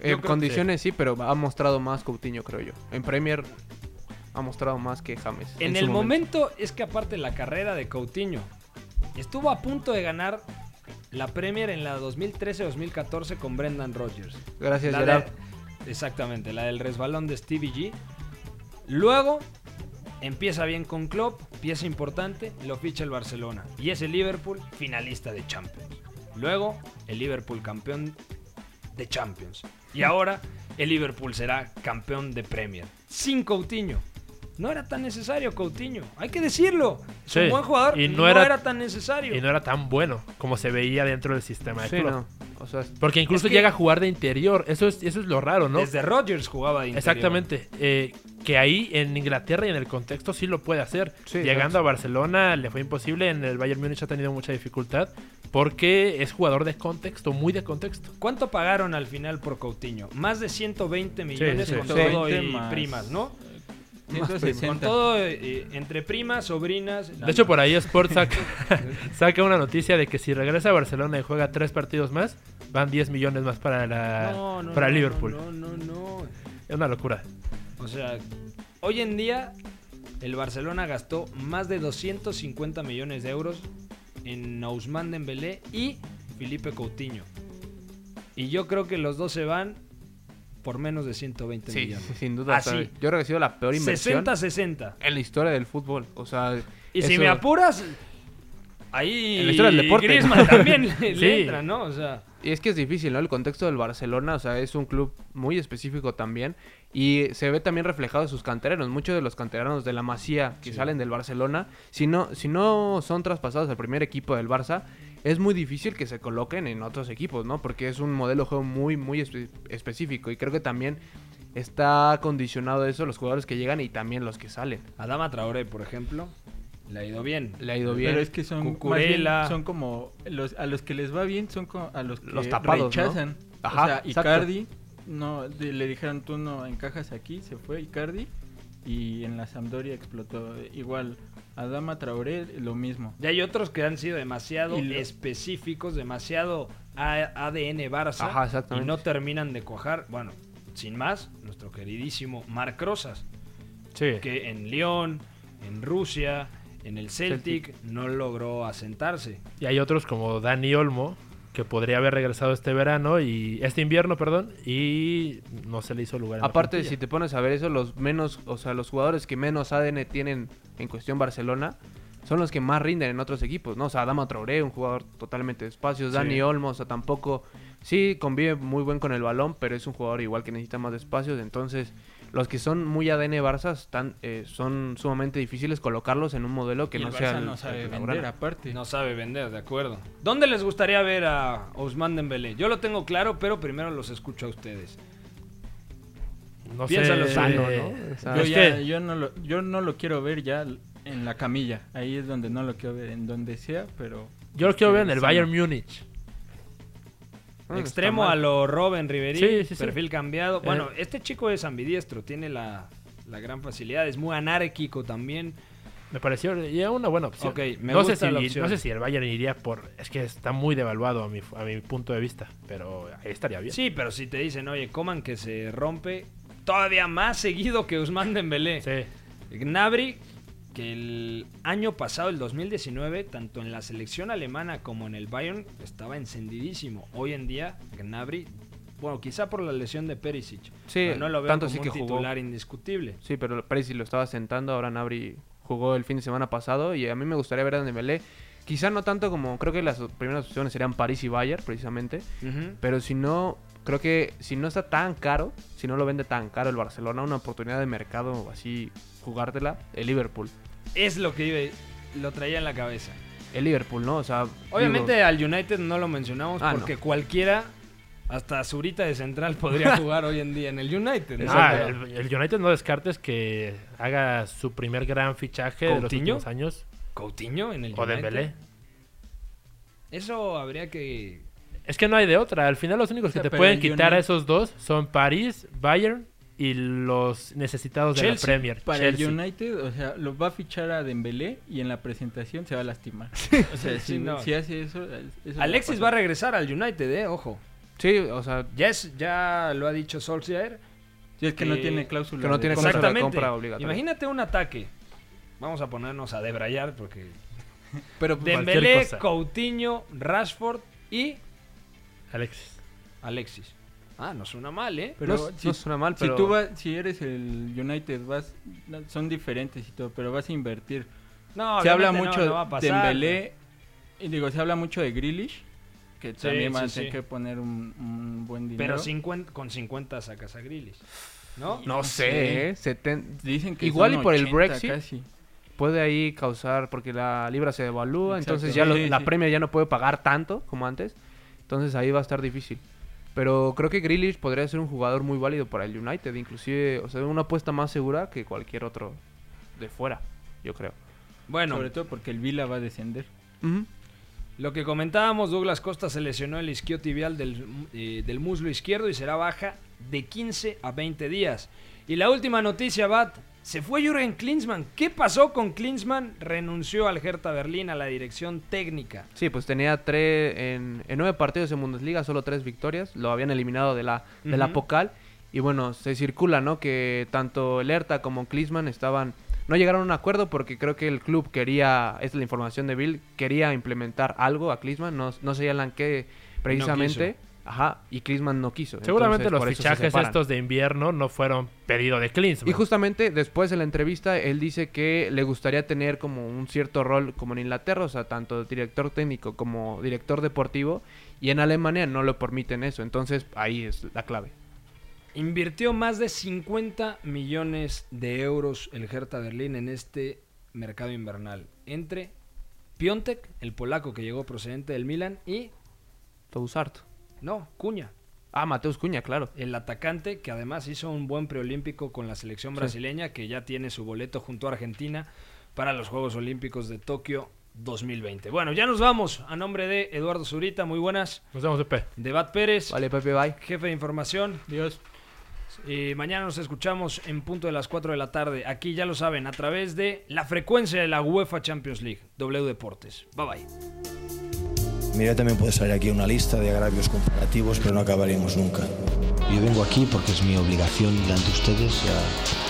En condiciones sí, pero ha mostrado más Coutinho, creo yo. En Premier ha mostrado más que James. En, el momento. es que aparte la carrera de Coutinho estuvo a punto de ganar la Premier en la 2013-2014 con Brendan Rodgers. Gracias, La Gerard. de- exactamente, la del resbalón de Stevie G. Luego empieza bien con Klopp, pieza importante, lo ficha el Barcelona. Y es el Liverpool finalista de Champions. Luego el Liverpool campeón de Champions. Y ahora el Liverpool será campeón de Premier. Sin Coutinho. No era tan necesario Coutinho, hay que decirlo. Es un buen jugador, y no, no era, era- tan necesario. Y no era tan bueno como se veía dentro del sistema de Sí, Klopp. no. O sea, Porque incluso Es que- llega a jugar de interior. Eso es, eso es lo raro, ¿no? Desde Rodgers jugaba de interior. Exactamente. Eh, que ahí en Inglaterra y en el contexto sí lo puede hacer. Sí, Llegando exacto. a Barcelona le fue imposible. En el Bayern Múnich ha tenido mucha dificultad. Porque es jugador de contexto, muy de contexto. ¿Cuánto pagaron al final por Coutinho? Más de 120 millones sí, con todo 120 y más- primas, ¿no? 160. Con todo eh, entre primas, sobrinas. De hecho, por ahí Sport saca, saca una noticia de que si regresa a Barcelona y juega tres partidos más, van 10 millones más para, la, No, no, para no, Liverpool. No, no, no. Es una locura. O sea, hoy en día el Barcelona gastó más de 250 millones de euros en Ousmane Dembélé y Felipe Coutinho. Y yo creo que los dos se van por menos de 120 sí, millones. sí, sin duda. Así. yo creo que ha sido la peor inversión 60-60. en la historia del fútbol. O sea, Y si eso- me apuras, ahí En la historia del deporte. Griezmann también le Sí. entra, ¿no? O sea, Y es que es difícil, ¿no? El contexto del Barcelona, o sea, es un club muy específico también. Y se ve también reflejado en sus canteranos. Muchos de los canteranos de la Masía que salen del Barcelona, si no, si no son traspasados al primer equipo del Barça, es muy difícil que se coloquen en otros equipos, ¿no? Porque es un modelo de juego muy, muy espe- específico. Y creo que también está condicionado eso los jugadores que llegan y también los que salen. Adama Traoré, por ejemplo, le ha ido bien. Le ha ido bien. Pero es que son, bien son como los, a los que les va bien son co- a los que Los tapados, ¿no? rechazan. Ajá, o sea, exacto. Icardi no de- le dijeron tú no encajas aquí, se fue Icardi y en la Sampdoria explotó igual. Adama Traoré lo mismo. Y hay otros que han sido demasiado lo- específicos, demasiado A- ADN Barça Ajá, y no terminan de cuajar. Bueno, sin más, nuestro queridísimo Marc Rosas, Sí. que en Lyon, en Rusia, en el Celtic, no logró asentarse. Y hay otros como Dani Olmo, que podría haber regresado este verano y este invierno, perdón, y no se le hizo lugar. en Aparte, si te pones a ver eso, los menos, o sea, los jugadores que menos ADN tienen en cuestión Barcelona son los que más rinden en otros equipos, ¿no? O sea, Adama Traoré, un jugador totalmente de espacios, Dani. Olmo, o sea, tampoco, sí, convive muy buen con el balón, pero es un jugador igual que necesita más espacios, entonces los que son muy ADN Barça están, eh, son sumamente difíciles colocarlos en un modelo que Y no el sea Barça el- no sabe el vender aparte. No sabe vender, de acuerdo. ¿Dónde les gustaría ver a Ousmane Dembélé? Yo lo tengo claro, pero primero los escucho a ustedes. no piénsalo sé, sano, eh, ¿no? O sea, Yo, es ya- yo no lo yo no lo quiero ver ya en la camilla. Ahí es donde no lo quiero ver en donde sea, pero yo lo quiero ver en el sano. Bayern Múnich. Extremo a lo Robin Ribery, Sí, sí, sí. perfil cambiado. Bueno, Eh. este chico es ambidiestro, tiene la, la gran facilidad, es muy anárquico también. Me pareció ya una buena opción. Ok, me no, gusta sé si, la opción. no sé si el Bayern iría por... Es que está muy devaluado a mi, a mi punto de vista, pero ahí estaría bien. Sí, pero si te dicen, oye, Coman que se rompe todavía más seguido que Usman Dembélé. Sí. Gnabry, que el año pasado, el 2019, tanto en la selección alemana como en el Bayern, estaba encendidísimo. Hoy en día, Gnabry, bueno, quizá por la lesión de Perisic, Sí, pero no lo veo tanto como sí un que jugó. titular indiscutible. Sí, pero Perisic lo estaba sentando, ahora Nabri jugó el fin de semana pasado y a mí me gustaría ver a Dembélé. Quizá no tanto como creo que las primeras opciones serían París y Bayern precisamente, pero si no creo que si no está tan caro, si no lo vende tan caro el Barcelona, una oportunidad de mercado así jugártela, el Liverpool. Es lo que iba- lo traía en la cabeza. El Liverpool, ¿no? O sea, Obviamente digo, al United no lo mencionamos Ah, porque cualquiera, hasta Zurita de Central, podría jugar hoy en día en el United. ¿no? Ah, el, el United no descartes que haga su primer gran fichaje de los ¿Coutinho? últimos años. Coutinho en el O United. Dembélé. Eso habría que... Es que no hay de otra. Al final los únicos O sea, que te pueden quitar a esos dos son París, Bayern y los necesitados de Chelsea. la Premier. Para Chelsea. el United, o sea, lo va a fichar a Dembélé y en la presentación se va a lastimar. O sea, Sí, si, no. si hace eso, eso Alexis va va a regresar al United, eh, ojo. sí, o sea, Ya, es, ya lo ha dicho Solskjaer. Si es que no que- tiene cláusula. que no de tiene cláusula de compra obligatoria. Imagínate un ataque. Vamos a ponernos a debrayar porque... Pero Dembélé, cosa. Coutinho, Rashford y Alexis. Alexis. Ah, no suena mal, ¿eh? Pero No- si, no suena mal, si pero- tú vas, si eres el United, vas, son diferentes y todo, pero vas a invertir. No, se habla no, mucho no va a de pasar. Dembélé, y digo, se habla mucho de Grealish, que Sí, también van a tener que poner un, un buen dinero. Pero 50 con 50 sacas a Grealish. ¿No? No sé, ¿eh? Seten- Dicen que Igual y por el 80 Brexit casi. puede ahí causar, porque la libra se devalúa, Exacto. entonces ya Sí, lo- sí, la sí. Premier ya no puede pagar tanto como antes, entonces ahí va a estar difícil. Pero creo que Grealish podría ser un jugador muy válido para el United, inclusive, o sea, una apuesta más segura que cualquier otro de fuera, yo creo. Bueno, Sobre todo porque el Vila va a descender. Lo que comentábamos, Douglas Costa se lesionó el isquiotibial del, eh, del muslo izquierdo y será baja de 15 a 20 días. Y la última noticia, Bat, se fue Jürgen Klinsmann. ¿Qué pasó con Klinsmann? Renunció al Hertha Berlín a la dirección técnica. Sí, pues tenía tres, en, en nueve partidos en Bundesliga, solo tres victorias, lo habían eliminado de la, de la. Pocal, y bueno, se circula, ¿no? Que tanto el Hertha como Klinsmann estaban, no llegaron a un acuerdo porque creo que el club quería, esta es la información de Bill, quería implementar algo a Klinsmann, no, no señalan qué precisamente, ajá, y Klinsmann no quiso. Seguramente entonces, los se fichajes estos de invierno no fueron pedido de Klinsmann. Y justamente después de la entrevista, él dice que le gustaría tener como un cierto rol como en Inglaterra, o sea, tanto director técnico como director deportivo, y en Alemania no lo permiten eso, entonces ahí es la clave. Invirtió más de 50 millones de euros el Hertha Berlín en este mercado invernal. Entre Piontek, el polaco que llegó procedente del Milan, y... Tousart. No, Cuña. Ah, Mateus Cuña, claro. El atacante que además hizo un buen preolímpico con la selección Sí. brasileña, que ya tiene su boleto junto a Argentina para los Juegos Olímpicos de Tokio 2020. Bueno, ya nos vamos. A nombre de Eduardo Zurita, muy buenas. Nos vemos, Pepe. De Bat Pérez, Vale, Pepe, bye. jefe de información. Dios. Y mañana nos escuchamos en punto de las 4 de la tarde. Aquí ya lo saben, a través de la frecuencia de la UEFA Champions League, W Deportes. Bye bye. Mira, también puede salir aquí una lista de agravios comparativos, pero no acabaríamos nunca. Yo vengo aquí porque es mi obligación delante de ustedes. Ya,